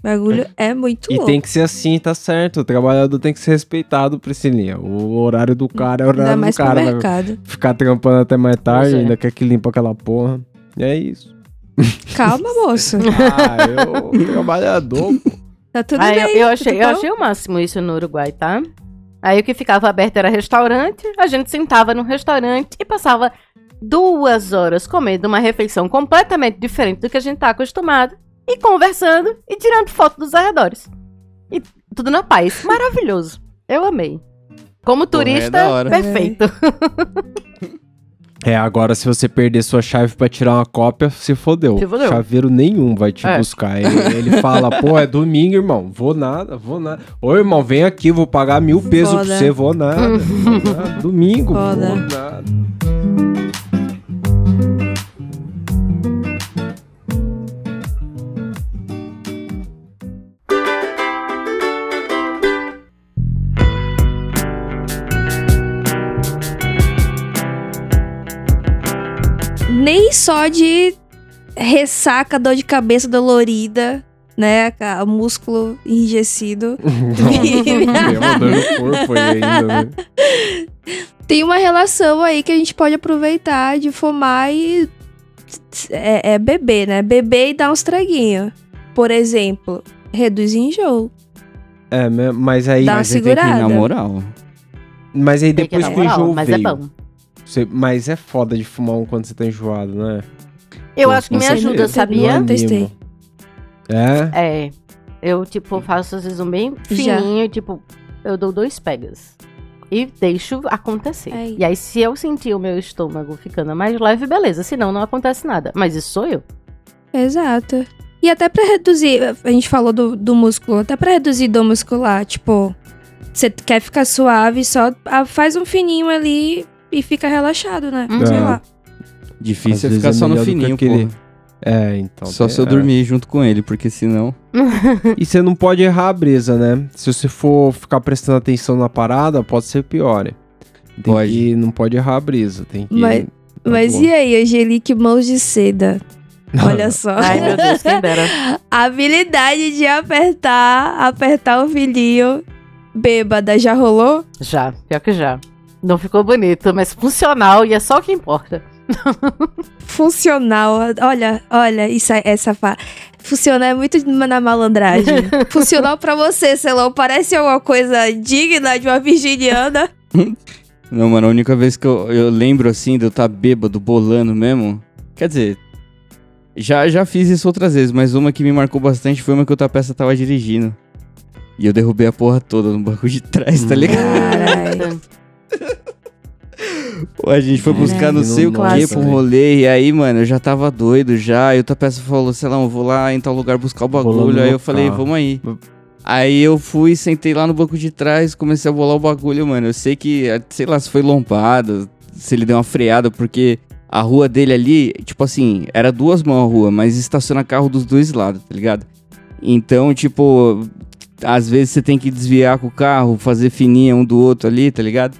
[SPEAKER 2] O bagulho é muito
[SPEAKER 5] E
[SPEAKER 2] louco.
[SPEAKER 5] tem que ser assim, tá certo. O trabalhador tem que ser respeitado, Priscilinha. O horário do cara é o
[SPEAKER 2] Ainda
[SPEAKER 5] horário do
[SPEAKER 2] mais
[SPEAKER 5] cara. Vai
[SPEAKER 2] supermercado.
[SPEAKER 5] ficar trampando até mais tarde,
[SPEAKER 3] é.
[SPEAKER 5] ainda quer que limpa aquela porra. É isso.
[SPEAKER 2] Calma, moço.
[SPEAKER 5] Ah, eu, trabalhador. pô.
[SPEAKER 2] Tá tudo
[SPEAKER 3] eu,
[SPEAKER 2] bem.
[SPEAKER 3] eu achei, eu
[SPEAKER 2] tá bom?
[SPEAKER 3] achei o máximo isso no Uruguai, tá? Aí o que ficava aberto era restaurante, a gente sentava no restaurante e passava duas horas comendo uma refeição completamente diferente do que a gente tá acostumado, e conversando e tirando foto dos arredores. E tudo na paz. Maravilhoso. Eu amei. Como
[SPEAKER 4] Porra, é
[SPEAKER 3] turista,
[SPEAKER 4] hora.
[SPEAKER 3] perfeito.
[SPEAKER 5] É, agora se você perder sua chave pra tirar uma cópia, se fodeu.
[SPEAKER 3] Se fodeu.
[SPEAKER 5] Chaveiro nenhum vai te
[SPEAKER 3] É.
[SPEAKER 5] buscar. Ele, ele fala, pô, é domingo, irmão. Vou nada, vou nada. Ô, irmão, vem aqui, vou pagar mil pesos pra você. Vou nada. vou nada. Domingo,
[SPEAKER 2] Foda.
[SPEAKER 5] vou nada.
[SPEAKER 2] Nem só de ressaca, dor de cabeça dolorida, né? O músculo enrijecido.
[SPEAKER 5] Tem uma né?
[SPEAKER 2] Tem uma relação aí que a gente pode aproveitar de fumar e é, é beber, né? Beber e dar uns traguinhos. Por exemplo, reduz enjoo.
[SPEAKER 5] É, mas aí...
[SPEAKER 2] Dá uma
[SPEAKER 4] Mas tem que ir
[SPEAKER 2] segurada.
[SPEAKER 4] na moral.
[SPEAKER 5] Mas aí
[SPEAKER 3] Tem que
[SPEAKER 5] depois
[SPEAKER 3] dar
[SPEAKER 5] que o enjoo
[SPEAKER 3] mas
[SPEAKER 5] veio...
[SPEAKER 3] é bom.
[SPEAKER 5] Você- mas é foda de fumar um quando você tá enjoado, né?
[SPEAKER 3] Eu
[SPEAKER 4] Pô,
[SPEAKER 3] acho que me ajuda, sabia?
[SPEAKER 5] anima.
[SPEAKER 2] Testei.
[SPEAKER 5] É?
[SPEAKER 3] É. Eu, tipo, faço às vezes um bem
[SPEAKER 2] Já.
[SPEAKER 3] fininho, tipo, eu dou dois pegas. E deixo acontecer.
[SPEAKER 2] Aí.
[SPEAKER 3] E aí, se eu sentir o meu estômago ficando mais leve, beleza. Senão, não acontece nada. Mas isso sou eu.
[SPEAKER 2] Exato. E até pra reduzir, a gente falou do, do músculo, até pra reduzir dor muscular, tipo, você quer ficar suave, só ah, faz um fininho ali e fica relaxado, né?
[SPEAKER 3] Uhum.
[SPEAKER 2] Sei
[SPEAKER 5] É.
[SPEAKER 2] lá.
[SPEAKER 4] Difícil
[SPEAKER 5] Às
[SPEAKER 4] é ficar
[SPEAKER 5] é
[SPEAKER 4] só no fininho,
[SPEAKER 5] aquele-
[SPEAKER 4] pô.
[SPEAKER 5] É, então.
[SPEAKER 4] Só se eu
[SPEAKER 5] é.
[SPEAKER 4] dormir junto com ele, porque senão.
[SPEAKER 5] E você não pode errar a brisa, né? Se você for ficar prestando atenção na parada, pode ser pior. né? Tem
[SPEAKER 4] Pode.
[SPEAKER 5] que- não pode errar a brisa. Tem que.
[SPEAKER 2] Mas-
[SPEAKER 5] Tá
[SPEAKER 2] Mas e aí, Angelique, mãos de seda? Olha só.
[SPEAKER 3] Ai, meu Deus, quem dera.
[SPEAKER 2] A habilidade de apertar, apertar o filhinho bêbada, já rolou?
[SPEAKER 3] Já, pior que já. Não ficou bonito, mas funcional e é só o que importa.
[SPEAKER 2] Funcional. Olha, olha, isso, é- essa fa... Funcional é muito na malandragem. Funcional pra você, Celão. Parece alguma coisa digna de uma virginiana.
[SPEAKER 4] Não, mano, a única vez que eu, eu lembro assim de eu estar bêbado, bolando mesmo. Quer dizer, Já, já fiz isso outras vezes, mas uma que me marcou bastante foi uma que o Tapeça tava dirigindo. E eu derrubei a porra toda no banco de trás, tá ligado?
[SPEAKER 2] Caralho.
[SPEAKER 4] Pô, a gente foi buscar não
[SPEAKER 5] Caralho,
[SPEAKER 4] sei o que pro
[SPEAKER 5] velho.
[SPEAKER 4] rolê, e aí, mano, eu já tava doido já. E o Tapeça falou, sei lá, eu vou lá em tal lugar buscar o bagulho. Aí eu falei, vamos aí. Aí eu fui, sentei lá no banco de trás, comecei a bolar o bagulho, mano. Eu sei que, eh, sei lá, se foi lombado, se ele deu uma freada, porque a rua dele ali, tipo assim, era duas mãos a rua, mas estaciona carro dos dois lados, tá ligado? Então, tipo, às vezes você tem que desviar com o carro, fazer fininha um do outro ali, tá ligado?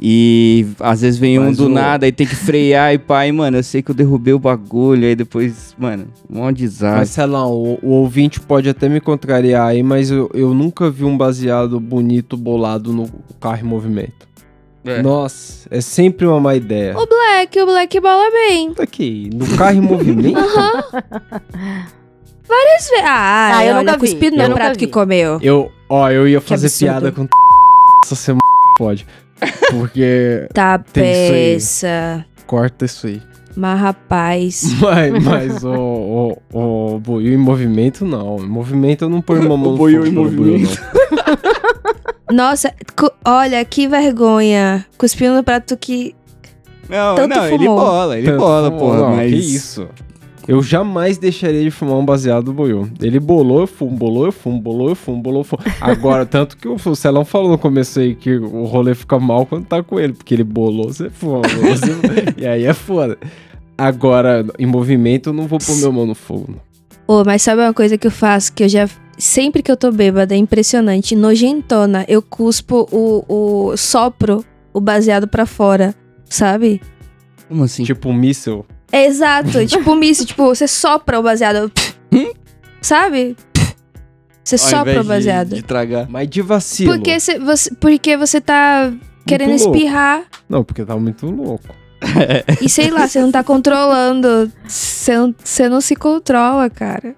[SPEAKER 4] E às vezes vem um do
[SPEAKER 5] o-
[SPEAKER 4] nada, aí tem que frear e pá, e, mano, eu sei que eu derrubei o bagulho, aí depois, mano, um desastre.
[SPEAKER 5] sei lá, o, o ouvinte pode até me contrariar aí, mas eu, eu nunca vi um baseado bonito bolado no carro em movimento.
[SPEAKER 4] É.
[SPEAKER 5] Nossa, é sempre uma má ideia.
[SPEAKER 2] O Black, o Black bola bem.
[SPEAKER 5] Aqui, no carro em movimento?
[SPEAKER 2] Várias vezes. Ah,
[SPEAKER 3] Ah, eu
[SPEAKER 2] olha,
[SPEAKER 3] nunca vi,
[SPEAKER 2] cuspi
[SPEAKER 3] eu
[SPEAKER 2] no prato
[SPEAKER 3] vi.
[SPEAKER 2] que comeu.
[SPEAKER 5] Eu, ó, eu ia fazer piada com essa semana pode. Porque
[SPEAKER 2] Tá
[SPEAKER 5] isso
[SPEAKER 2] peça.
[SPEAKER 5] corta isso aí.
[SPEAKER 2] Mas rapaz.
[SPEAKER 5] Mas, mas o, o, o boiô em movimento, não. Em movimento eu não ponho uma mão
[SPEAKER 4] O
[SPEAKER 5] fogo
[SPEAKER 4] em movimento.
[SPEAKER 2] Nossa, cu- olha que vergonha. Cuspiu no prato que.
[SPEAKER 4] Não,
[SPEAKER 2] Tanto
[SPEAKER 4] não, ele
[SPEAKER 2] fumou.
[SPEAKER 4] bola, ele
[SPEAKER 5] Tanto
[SPEAKER 4] bola,
[SPEAKER 5] fumou,
[SPEAKER 4] porra,
[SPEAKER 5] não,
[SPEAKER 4] mas...
[SPEAKER 5] Que isso? Eu jamais deixaria de fumar um baseado do boiô. Ele bolou, eu fumo, bolou, eu fumo, bolou, eu fumo, bolou, eu fumo. Agora, tanto que o Celão falou no começo aí que o rolê fica mal quando tá com ele, porque ele bolou, você fuma, bolou, você fuma. E aí é foda. Agora, em movimento, eu não vou pôr meu mão no fogo. não.
[SPEAKER 2] Ô, mas sabe uma coisa que eu faço que eu já. Sempre que eu tô bêbada, é impressionante. Nojentona, eu cuspo o, o. sopro o baseado pra fora, sabe?
[SPEAKER 4] Como assim?
[SPEAKER 5] Tipo um míssel.
[SPEAKER 2] É exato, tipo um míssil, tipo, você sopra o baseado. sabe? Você
[SPEAKER 4] Ao
[SPEAKER 2] sopra
[SPEAKER 4] invés
[SPEAKER 2] o
[SPEAKER 4] de-
[SPEAKER 2] baseado.
[SPEAKER 4] De, tragar.
[SPEAKER 5] Mas de vacilo.
[SPEAKER 2] Porque você, você, porque você tá querendo
[SPEAKER 5] louco.
[SPEAKER 2] espirrar
[SPEAKER 5] Não, porque tá muito louco.
[SPEAKER 2] e sei lá, você não tá controlando. Você não, você não se controla, cara.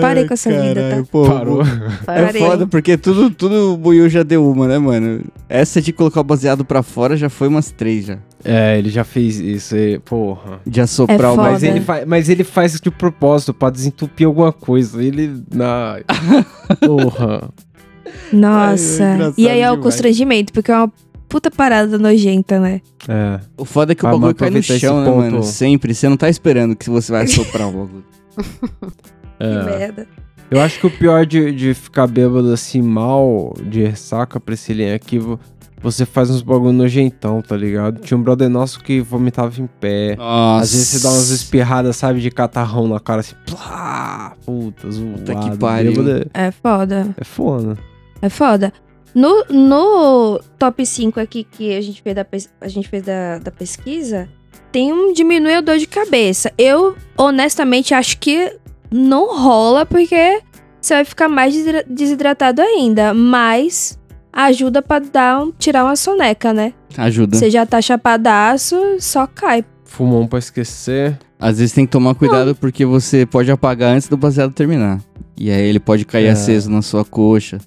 [SPEAKER 2] Parei com essa vida, tá?
[SPEAKER 4] Pô,
[SPEAKER 5] Parou.
[SPEAKER 4] É
[SPEAKER 2] Parei.
[SPEAKER 4] foda, porque tudo, tudo o Buiu já deu uma, né, mano? Essa de colocar o baseado pra fora já foi umas três já.
[SPEAKER 5] É, ele já fez isso aí, porra.
[SPEAKER 4] De assoprar
[SPEAKER 2] É
[SPEAKER 4] o
[SPEAKER 2] foda.
[SPEAKER 5] Mas ele, faz, mas ele faz de propósito, pra desentupir alguma coisa. Ele. Na... Porra.
[SPEAKER 2] Nossa.
[SPEAKER 4] Ai, é engraçado
[SPEAKER 2] e aí é o
[SPEAKER 4] demais.
[SPEAKER 2] constrangimento, porque é uma puta parada nojenta, né?
[SPEAKER 5] É.
[SPEAKER 4] O foda é que o bagulho cai no
[SPEAKER 5] aproveitar esse
[SPEAKER 4] chão, né,
[SPEAKER 5] ponto.
[SPEAKER 4] mano? Sempre. Você não tá esperando que você vai assoprar o bagulho.
[SPEAKER 2] Que
[SPEAKER 5] é.
[SPEAKER 2] merda.
[SPEAKER 5] Eu acho que o pior de, de ficar bêbado assim mal, de ressaca, Priscilinha, é que vo- você faz uns bagulho nojentão, tá ligado? Tinha um brother nosso que vomitava em pé.
[SPEAKER 4] Nossa.
[SPEAKER 5] Às vezes você dá umas espirradas, sabe, de catarrão na cara, assim, plá, puta, zoado.
[SPEAKER 4] que pariu.
[SPEAKER 5] bêbado é-
[SPEAKER 2] É foda.
[SPEAKER 5] É foda.
[SPEAKER 2] É foda. No, no top 5 aqui que a gente fez da, a gente fez da, da pesquisa, tem um diminui a dor de cabeça. Eu, honestamente, acho que não rola porque você vai ficar mais desidra- desidratado ainda. Mas ajuda pra dar um, tirar uma soneca, né?
[SPEAKER 4] Ajuda.
[SPEAKER 2] Você já tá chapadaço, só cai.
[SPEAKER 5] Fumão pra esquecer.
[SPEAKER 4] Às vezes tem que tomar cuidado porque você pode apagar antes do baseado terminar. E aí ele pode cair
[SPEAKER 5] É.
[SPEAKER 4] aceso na sua coxa.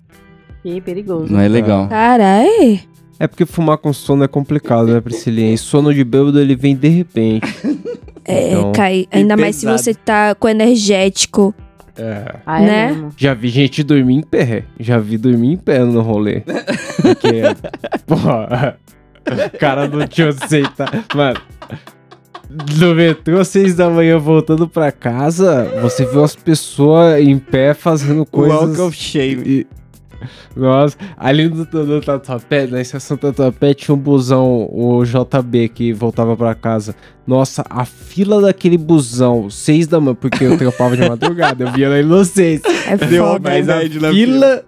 [SPEAKER 3] Que perigoso.
[SPEAKER 4] Não é legal.
[SPEAKER 2] Carai.
[SPEAKER 5] É porque fumar com sono é complicado, né, Priscilinha? E sono de bêbado, ele vem de repente.
[SPEAKER 2] É,
[SPEAKER 5] Então,
[SPEAKER 2] cai. Ainda mais se você tá com energético.
[SPEAKER 5] É.
[SPEAKER 3] Ah, é
[SPEAKER 2] né?
[SPEAKER 3] mesmo.
[SPEAKER 5] Já vi gente dormir em pé. Já vi dormir em pé no rolê. Porque, porra, o cara não tinha sentar. Mano, no metrô, seis da manhã, voltando pra casa, você viu as pessoas em pé fazendo coisas...
[SPEAKER 4] Walk of shame.
[SPEAKER 5] Nossa, ali no, no Tatuapé, na estação Tatuapé, tinha um busão, o JB, que voltava pra casa. Nossa, a fila daquele busão, seis da manhã, porque eu trampava de madrugada, eu via na inocência.
[SPEAKER 2] É
[SPEAKER 4] Deu
[SPEAKER 2] foda.
[SPEAKER 5] Mas a
[SPEAKER 4] Bad na
[SPEAKER 5] fila,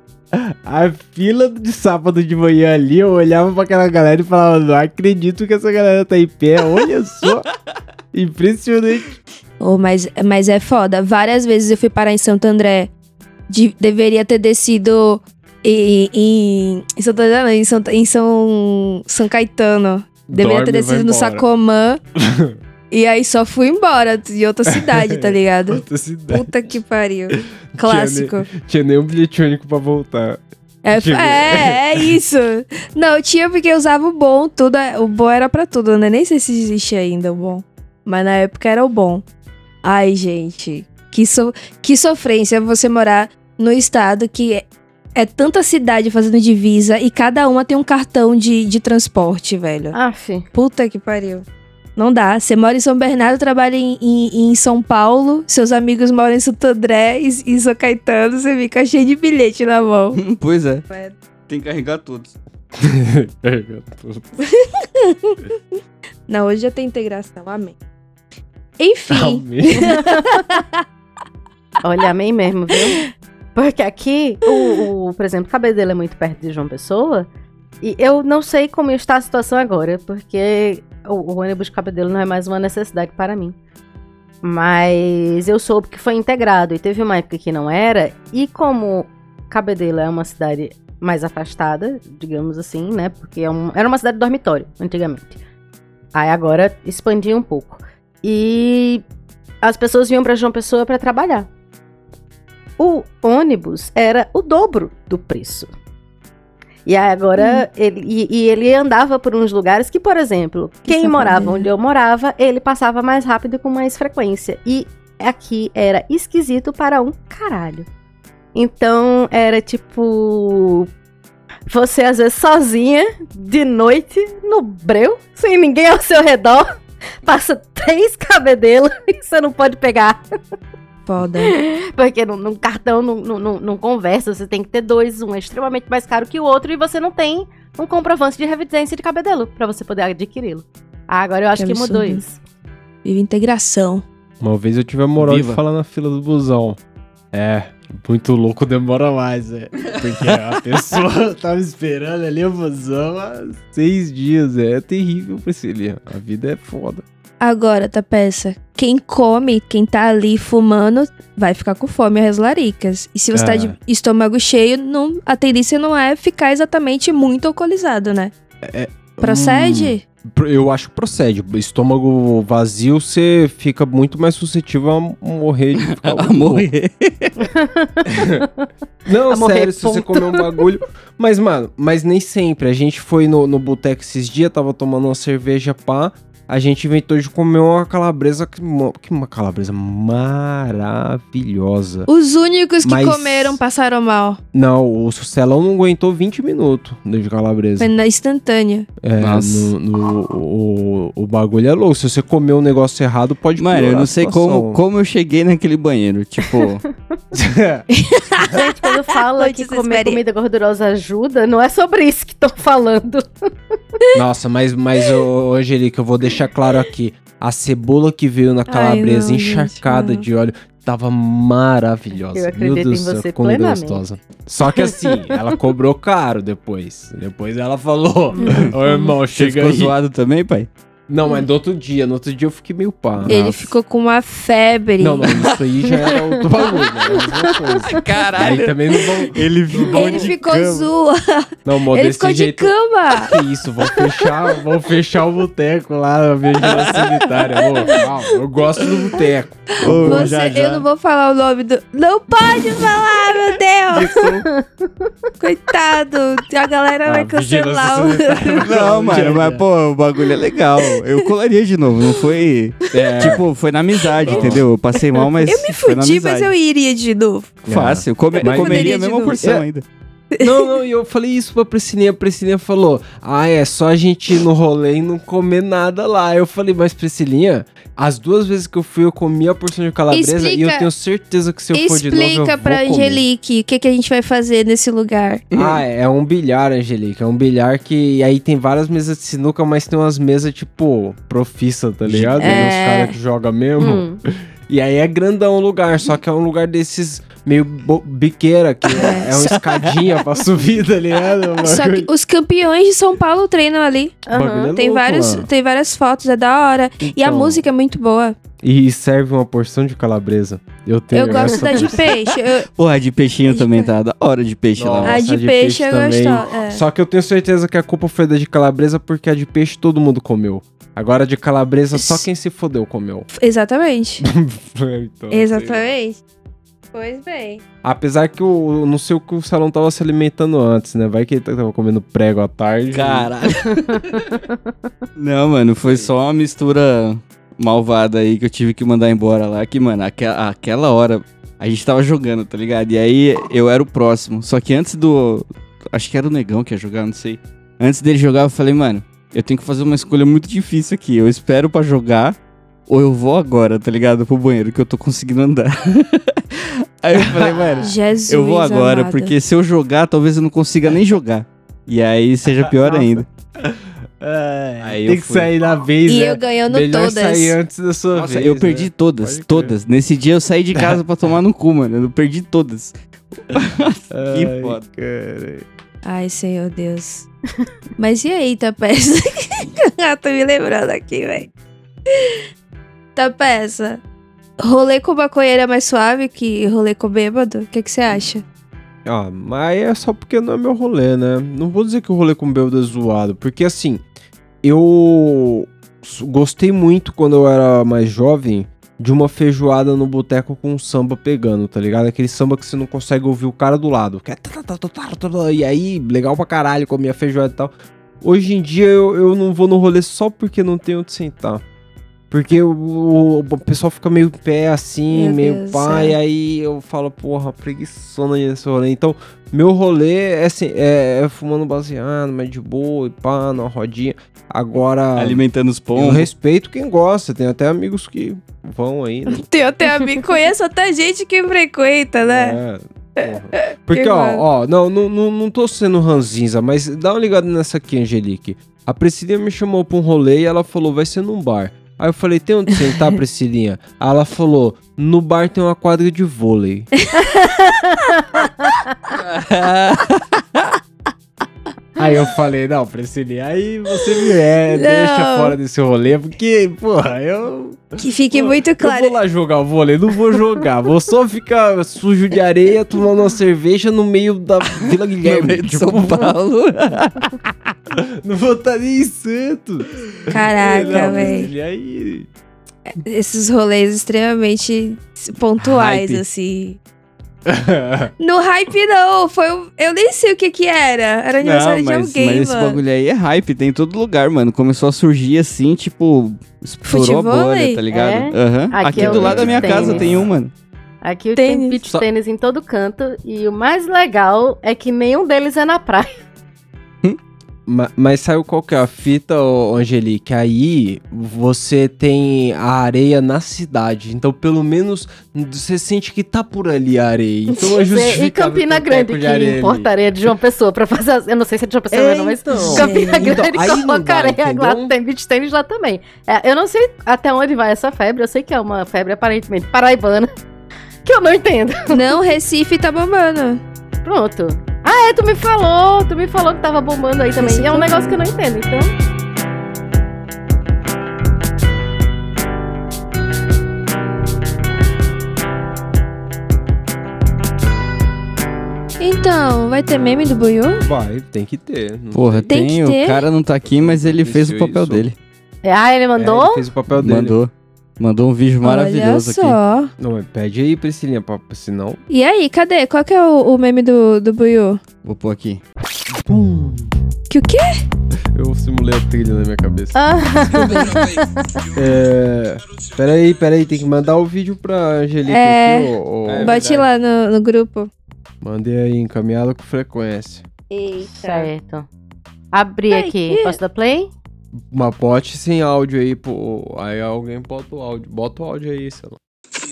[SPEAKER 5] a fila de sábado de manhã ali, eu olhava pra aquela galera e falava, não acredito que essa galera tá em pé, olha só. Impressionante.
[SPEAKER 2] Oh, mas, mas é foda. Várias vezes eu fui parar em Santo André. De- deveria ter descido em, em, em Santo André, não, em, São, em São, São Caetano. Deveria ter descido no. Sacomã. e aí só fui embora de outra cidade, tá ligado?
[SPEAKER 5] Outra cidade.
[SPEAKER 2] Puta que pariu. Clássico.
[SPEAKER 5] Tinha nem um bilhete único pra voltar.
[SPEAKER 2] É,
[SPEAKER 5] Tinha-
[SPEAKER 2] é, é isso. Não, tinha porque eu usava o bom, tudo. é- O bom era pra tudo, né? Nem sei se existe ainda o bom. Mas na época era o bom. Ai, gente. Que, so... que sofrência você morar no estado que é, tanta cidade fazendo divisa e cada uma tem um cartão de, de transporte, velho.
[SPEAKER 3] Aff.
[SPEAKER 2] Puta que pariu. Não dá. Você mora em São Bernardo, trabalha em, em, em São Paulo, seus amigos moram em Santo André e, e São Caetano, você fica cheio de bilhete na mão.
[SPEAKER 4] pois é.
[SPEAKER 2] É.
[SPEAKER 4] Tem que carregar todos.
[SPEAKER 2] Não, hoje já tem integração. Amém. Enfim.
[SPEAKER 3] Olha, amém mesmo, viu? Porque aqui, o, o, por exemplo, Cabedelo é muito perto de João Pessoa. E eu não sei como está a situação agora, porque o, o ônibus de Cabedelo não é mais uma necessidade para mim. Mas eu soube que foi integrado e teve uma época que não era. E como Cabedelo é uma cidade mais afastada, digamos assim, né? Porque é um- era uma cidade dormitório antigamente. Aí agora expandiu um pouco. E as pessoas vinham para João Pessoa para trabalhar. O ônibus era o dobro do preço. E agora ele, e, e ele andava por uns lugares que, por exemplo,
[SPEAKER 2] Que
[SPEAKER 3] quem morava
[SPEAKER 2] safadeza.
[SPEAKER 3] onde eu morava, ele passava mais rápido e com mais frequência. E aqui era esquisito para um caralho. Então era tipo. Você às vezes sozinha, de noite, no breu, sem ninguém ao seu redor, passa três cabedelos e você não pode pegar.
[SPEAKER 2] Foda.
[SPEAKER 3] Porque num, num cartão não, não, não- não conversa, você tem que ter dois, um é extremamente mais caro que o outro, e você não tem um comprovante de revidência de cabedelo pra você poder adquiri-lo. Ah, agora eu acho
[SPEAKER 2] Que
[SPEAKER 3] que, mudou isso.
[SPEAKER 2] Vive integração.
[SPEAKER 5] Uma vez eu tive a moral
[SPEAKER 4] Viva.
[SPEAKER 5] de falar na fila do busão. É, muito louco demora mais, é. Porque a pessoa tava esperando ali o busão há seis dias. É, terrível, Priscilia. A vida é foda.
[SPEAKER 2] Agora, Tapeça, quem come, quem tá ali fumando, vai ficar com fome as laricas. E se você tá
[SPEAKER 5] É.
[SPEAKER 2] de estômago cheio, não, a tendência não é ficar exatamente muito alcoolizado, né? Procede?
[SPEAKER 5] Pro- Eu acho que procede. Estômago vazio, você fica muito mais suscetível a morrer de ficar
[SPEAKER 4] A morrer.
[SPEAKER 5] Não,
[SPEAKER 3] A morrer,
[SPEAKER 5] sério, se você comer um bagulho. Mas, mano, mas nem sempre. A gente foi no, no boteco esses dias, tava tomando uma cerveja pá. A gente inventou de comer uma calabresa. Que, mo- que uma calabresa maravilhosa.
[SPEAKER 2] Os únicos que
[SPEAKER 5] Mas-
[SPEAKER 2] comeram passaram mal.
[SPEAKER 5] Não, o Celão não aguentou 20 minutos de calabresa.
[SPEAKER 2] Foi na instantânea.
[SPEAKER 5] É,
[SPEAKER 4] Nossa.
[SPEAKER 5] no, no- o, o bagulho é louco. Se você comer um negócio errado, pode
[SPEAKER 4] Mano, eu não sei como, como eu cheguei naquele banheiro. Tipo,
[SPEAKER 3] Gente, quando fala que comer comida gordurosa ajuda, não é sobre isso que tô falando.
[SPEAKER 5] Nossa, mas, mas ô, Angelica, eu vou deixar claro aqui. A cebola que veio na calabresa
[SPEAKER 2] não, gente,
[SPEAKER 5] encharcada
[SPEAKER 2] não.
[SPEAKER 5] de óleo tava maravilhosa.
[SPEAKER 3] Eu acredito
[SPEAKER 5] Meu Deus
[SPEAKER 3] em
[SPEAKER 5] do céu,
[SPEAKER 3] você
[SPEAKER 5] ficou muito
[SPEAKER 3] plenamente.
[SPEAKER 5] gostosa. Só que assim, ela cobrou caro depois. Depois ela falou: Ô irmão,
[SPEAKER 4] você
[SPEAKER 5] chega
[SPEAKER 4] ficou
[SPEAKER 5] aí.
[SPEAKER 4] zoado também, pai?
[SPEAKER 5] Não, mas no outro dia, no outro dia eu fiquei meio pá.
[SPEAKER 2] Ele
[SPEAKER 5] Nossa.
[SPEAKER 2] ficou com uma febre.
[SPEAKER 5] Não, não, isso aí já era outro bagulho, né? Era a mesma coisa. Aí também não vão.
[SPEAKER 4] Ele ficou
[SPEAKER 2] Ele ficou zoa.
[SPEAKER 5] Não, mo,
[SPEAKER 2] Ele
[SPEAKER 5] desse
[SPEAKER 2] ficou de
[SPEAKER 5] jeito.
[SPEAKER 2] cama.
[SPEAKER 5] Que isso, vão fechar, vão fechar o boteco lá na vigilância sanitária. Ô, eu gosto do boteco.
[SPEAKER 2] Você, Eu não vou falar o nome do. Não pode falar, meu Deus! Coitado, a galera
[SPEAKER 5] Ah,
[SPEAKER 2] vai cancelar o.
[SPEAKER 4] Não, mano, mas pô, o bagulho é legal. Eu colaria de novo, não foi.
[SPEAKER 5] É,
[SPEAKER 4] Tipo, foi na amizade, entendeu? Eu passei mal, mas.
[SPEAKER 2] Eu me fudi, mas eu iria de novo.
[SPEAKER 4] Fácil, come,
[SPEAKER 5] Mas-
[SPEAKER 4] comeria a mesma porção
[SPEAKER 5] É.
[SPEAKER 4] ainda.
[SPEAKER 5] Não, não, e eu falei isso pra Priscilinha. A Priscilinha falou: Ah, é só a gente ir no rolê e não comer nada lá. Eu falei, mas Priscilinha, as duas vezes que eu fui, eu comi a porção de calabresa e eu
[SPEAKER 2] Explica-
[SPEAKER 5] tenho certeza que se eu for de novo.
[SPEAKER 2] Explica pra. Angelique o que, que a gente vai fazer nesse lugar.
[SPEAKER 5] Ah, é um bilhar, Angelica. É um bilhar que aí tem várias mesas de sinuca, mas tem umas mesas tipo profissa, tá ligado?
[SPEAKER 2] É.
[SPEAKER 5] Uns caras que jogam mesmo.
[SPEAKER 3] Hum.
[SPEAKER 5] E aí é grandão o lugar, só que é um lugar desses meio biqueira, que é, é uma escadinha pra subir, tá ligado?
[SPEAKER 2] Só que os campeões de São Paulo treinam ali.
[SPEAKER 3] Aham.
[SPEAKER 5] é
[SPEAKER 2] Tem,
[SPEAKER 5] louco,
[SPEAKER 2] vários,
[SPEAKER 5] mano.
[SPEAKER 2] tem várias fotos, é da hora. E a
[SPEAKER 5] Então,
[SPEAKER 2] música é muito boa.
[SPEAKER 5] E serve uma porção de calabresa. Eu tenho
[SPEAKER 2] Eu gosto da de peixe. Eu-
[SPEAKER 4] Porra, a de peixinho
[SPEAKER 2] De
[SPEAKER 4] também
[SPEAKER 2] pe-
[SPEAKER 4] tá da hora de peixe lá.
[SPEAKER 5] Nossa,
[SPEAKER 2] a de,
[SPEAKER 5] de
[SPEAKER 2] peixe,
[SPEAKER 5] peixe
[SPEAKER 2] eu gosto. É.
[SPEAKER 5] Só que eu tenho certeza que a culpa foi da de calabresa, porque a de peixe todo mundo comeu. Agora de calabresa, só quem se fodeu comeu.
[SPEAKER 2] Exatamente.
[SPEAKER 5] Então.
[SPEAKER 2] Exatamente. Pois bem.
[SPEAKER 5] Apesar que o não sei o que o salão tava se alimentando antes, né? Vai que ele tava comendo prego à tarde.
[SPEAKER 4] Caralho. Não, mano, foi só uma mistura malvada aí que eu tive que mandar embora lá. Que, mano, aquela, aquela hora a gente tava jogando, tá ligado? E aí eu era o próximo. Só que antes do. Acho que era o negão que ia jogar, não sei. Antes dele jogar, eu falei, mano, eu tenho que fazer uma escolha muito difícil aqui. Eu espero pra jogar ou eu vou agora, tá ligado? Pro banheiro, que eu tô conseguindo andar. aí eu falei, mano,
[SPEAKER 2] Jesus.
[SPEAKER 4] eu vou agora,
[SPEAKER 2] amado.
[SPEAKER 4] porque se eu jogar, talvez eu não consiga nem jogar. E aí seja pior ainda. Aí
[SPEAKER 5] tem
[SPEAKER 4] eu
[SPEAKER 5] que
[SPEAKER 4] fui.
[SPEAKER 5] sair na vez,
[SPEAKER 2] E
[SPEAKER 5] né?
[SPEAKER 2] eu ganhando
[SPEAKER 5] Melhor
[SPEAKER 2] todas.
[SPEAKER 5] sair antes da sua
[SPEAKER 4] Nossa,
[SPEAKER 5] vez.
[SPEAKER 4] eu perdi
[SPEAKER 5] né?
[SPEAKER 4] todas,
[SPEAKER 5] Pode crer.
[SPEAKER 4] todas. Nesse dia eu saí de casa pra tomar no cu, mano. Eu perdi todas. que
[SPEAKER 5] Ai,
[SPEAKER 4] foda.
[SPEAKER 5] cara.
[SPEAKER 2] Ai, Senhor Deus. Mas e aí, Tapeça? ah, tô me lembrando aqui, velho. Tapeça. Rolê com maconheiro é mais suave que rolê com bêbado? O que você acha?
[SPEAKER 5] Ah, mas é só porque não é meu rolê, né? Não vou dizer que o rolê com bêbado é zoado, porque assim, eu gostei muito quando eu era mais jovem de uma feijoada no boteco com samba pegando, tá ligado? Aquele samba que você não consegue ouvir o cara do lado. é E aí, legal pra caralho com a minha feijoada e tal. Hoje em dia eu, eu não vou no rolê só porque não tenho onde sentar. Porque o, o- o pessoal fica meio em pé assim,
[SPEAKER 2] Meu
[SPEAKER 5] meio
[SPEAKER 2] Deus,
[SPEAKER 5] pá,
[SPEAKER 2] é.
[SPEAKER 5] e aí eu falo, porra, preguiçona nesse rolê. Então, meu rolê é, assim, é, é fumando baseado, mas de boa e pá, numa rodinha. Agora,
[SPEAKER 4] Alimentando os
[SPEAKER 5] eu
[SPEAKER 4] pombos.
[SPEAKER 5] respeito quem gosta, tem até amigos que vão aí, né?
[SPEAKER 2] Tenho até amigo, conheço até gente que frequenta, né?
[SPEAKER 5] É, porra. Porque,
[SPEAKER 2] Que
[SPEAKER 5] ó, ó, não, não, não, não tô sendo ranzinza, mas dá uma ligada nessa aqui, Angelique. A Priscilinha me chamou pra um rolê e ela falou, vai ser num bar. Aí eu falei, tem onde sentar, Priscilinha? Aí ela falou, no bar tem uma quadra de vôlei. Aí eu falei, não, Priscilinha, aí você me é, deixa fora desse rolê, porque, porra, eu
[SPEAKER 2] Que fique muito
[SPEAKER 5] eu
[SPEAKER 2] claro.
[SPEAKER 5] vou lá jogar vôlei, não vou jogar. Vou só ficar sujo de areia tomando uma cerveja no meio da Vila
[SPEAKER 4] No
[SPEAKER 5] Guilherme.
[SPEAKER 4] meio de
[SPEAKER 5] Tipo,
[SPEAKER 4] São Paulo.
[SPEAKER 5] Não vou estar nem em Santos.
[SPEAKER 2] Caraca, velho.
[SPEAKER 5] Aí...
[SPEAKER 2] Esses rolês extremamente pontuais,
[SPEAKER 4] Hype.
[SPEAKER 2] assim. No hype, não. Foi um- Eu nem sei o que que era. Era aniversário
[SPEAKER 4] Não, mas,
[SPEAKER 2] de alguém,
[SPEAKER 4] mas esse
[SPEAKER 2] mano.
[SPEAKER 4] bagulho aí é hype, tem em todo lugar, mano. Começou a surgir assim, tipo, estourou a bolha, tá ligado?
[SPEAKER 3] É?
[SPEAKER 4] Aham.
[SPEAKER 3] Aqui
[SPEAKER 4] Aqui,
[SPEAKER 3] é
[SPEAKER 4] do lado da minha
[SPEAKER 3] beach
[SPEAKER 4] casa
[SPEAKER 3] tênis.
[SPEAKER 4] tem um, mano.
[SPEAKER 3] Aqui
[SPEAKER 2] Tênis.
[SPEAKER 3] tem beach
[SPEAKER 5] Só-
[SPEAKER 3] tênis em todo canto e o mais legal é que nenhum deles é na praia.
[SPEAKER 5] Ma- Mas sabe qual que é a fita, Angelique? Aí você tem a areia na cidade. Então, pelo menos, você sente que tá por ali a areia. Então é
[SPEAKER 3] e
[SPEAKER 5] justificável
[SPEAKER 3] Campina
[SPEAKER 5] um teco
[SPEAKER 3] Grande,
[SPEAKER 5] de
[SPEAKER 3] que
[SPEAKER 5] areia ali.
[SPEAKER 3] importa areia de João Pessoa pra fazer as... Eu não sei se é de João Pessoa,
[SPEAKER 5] É,
[SPEAKER 3] não, mas
[SPEAKER 5] então.
[SPEAKER 3] Campina
[SPEAKER 2] Então,
[SPEAKER 3] Grande
[SPEAKER 5] não
[SPEAKER 3] coloca areia lá, tem beach tênis lá também. É, eu não sei até onde vai essa febre, eu sei que é uma febre aparentemente paraibana, que eu não entendo.
[SPEAKER 2] Não, Recife tá bombando.
[SPEAKER 3] Pronto. Ah, é, tu me falou, tu me falou que tava bombando aí também. E é um negócio que eu não entendo, então...
[SPEAKER 2] Então, vai ter meme do Buiu?
[SPEAKER 5] Vai, tem que ter. não
[SPEAKER 4] Porra,
[SPEAKER 2] Tem
[SPEAKER 4] tem,
[SPEAKER 2] que ter.
[SPEAKER 4] o cara não tá aqui, mas ele fez o
[SPEAKER 5] Isso,
[SPEAKER 4] papel
[SPEAKER 5] isso.
[SPEAKER 4] dele.
[SPEAKER 3] É, Ah, ele
[SPEAKER 5] É,
[SPEAKER 3] mandou?
[SPEAKER 5] ele fez o papel dele.
[SPEAKER 4] Mandou. Mandou um vídeo maravilhoso
[SPEAKER 2] Olha
[SPEAKER 4] aqui.
[SPEAKER 2] só.
[SPEAKER 5] Não, mas pede aí, Priscilinha, pra, senão...
[SPEAKER 2] E aí, cadê? Qual que é o, o meme do, do Buiu?
[SPEAKER 4] Vou pôr aqui.
[SPEAKER 5] Pum.
[SPEAKER 2] Que o quê?
[SPEAKER 5] Eu simulei a trilha na minha cabeça.
[SPEAKER 3] Ah,
[SPEAKER 5] É. Peraí, peraí, tem que mandar o vídeo pra Angelique
[SPEAKER 2] É.
[SPEAKER 5] aqui, ô.
[SPEAKER 4] É
[SPEAKER 2] Bote lá no, no grupo.
[SPEAKER 5] Mandei aí, encaminhado com frequência.
[SPEAKER 3] certo. Abri
[SPEAKER 2] Ai,
[SPEAKER 3] aqui.
[SPEAKER 2] que-
[SPEAKER 3] Posso dar play?
[SPEAKER 5] Uma pote sem áudio aí, pô. Aí alguém bota o áudio. Bota o áudio aí, sei lá.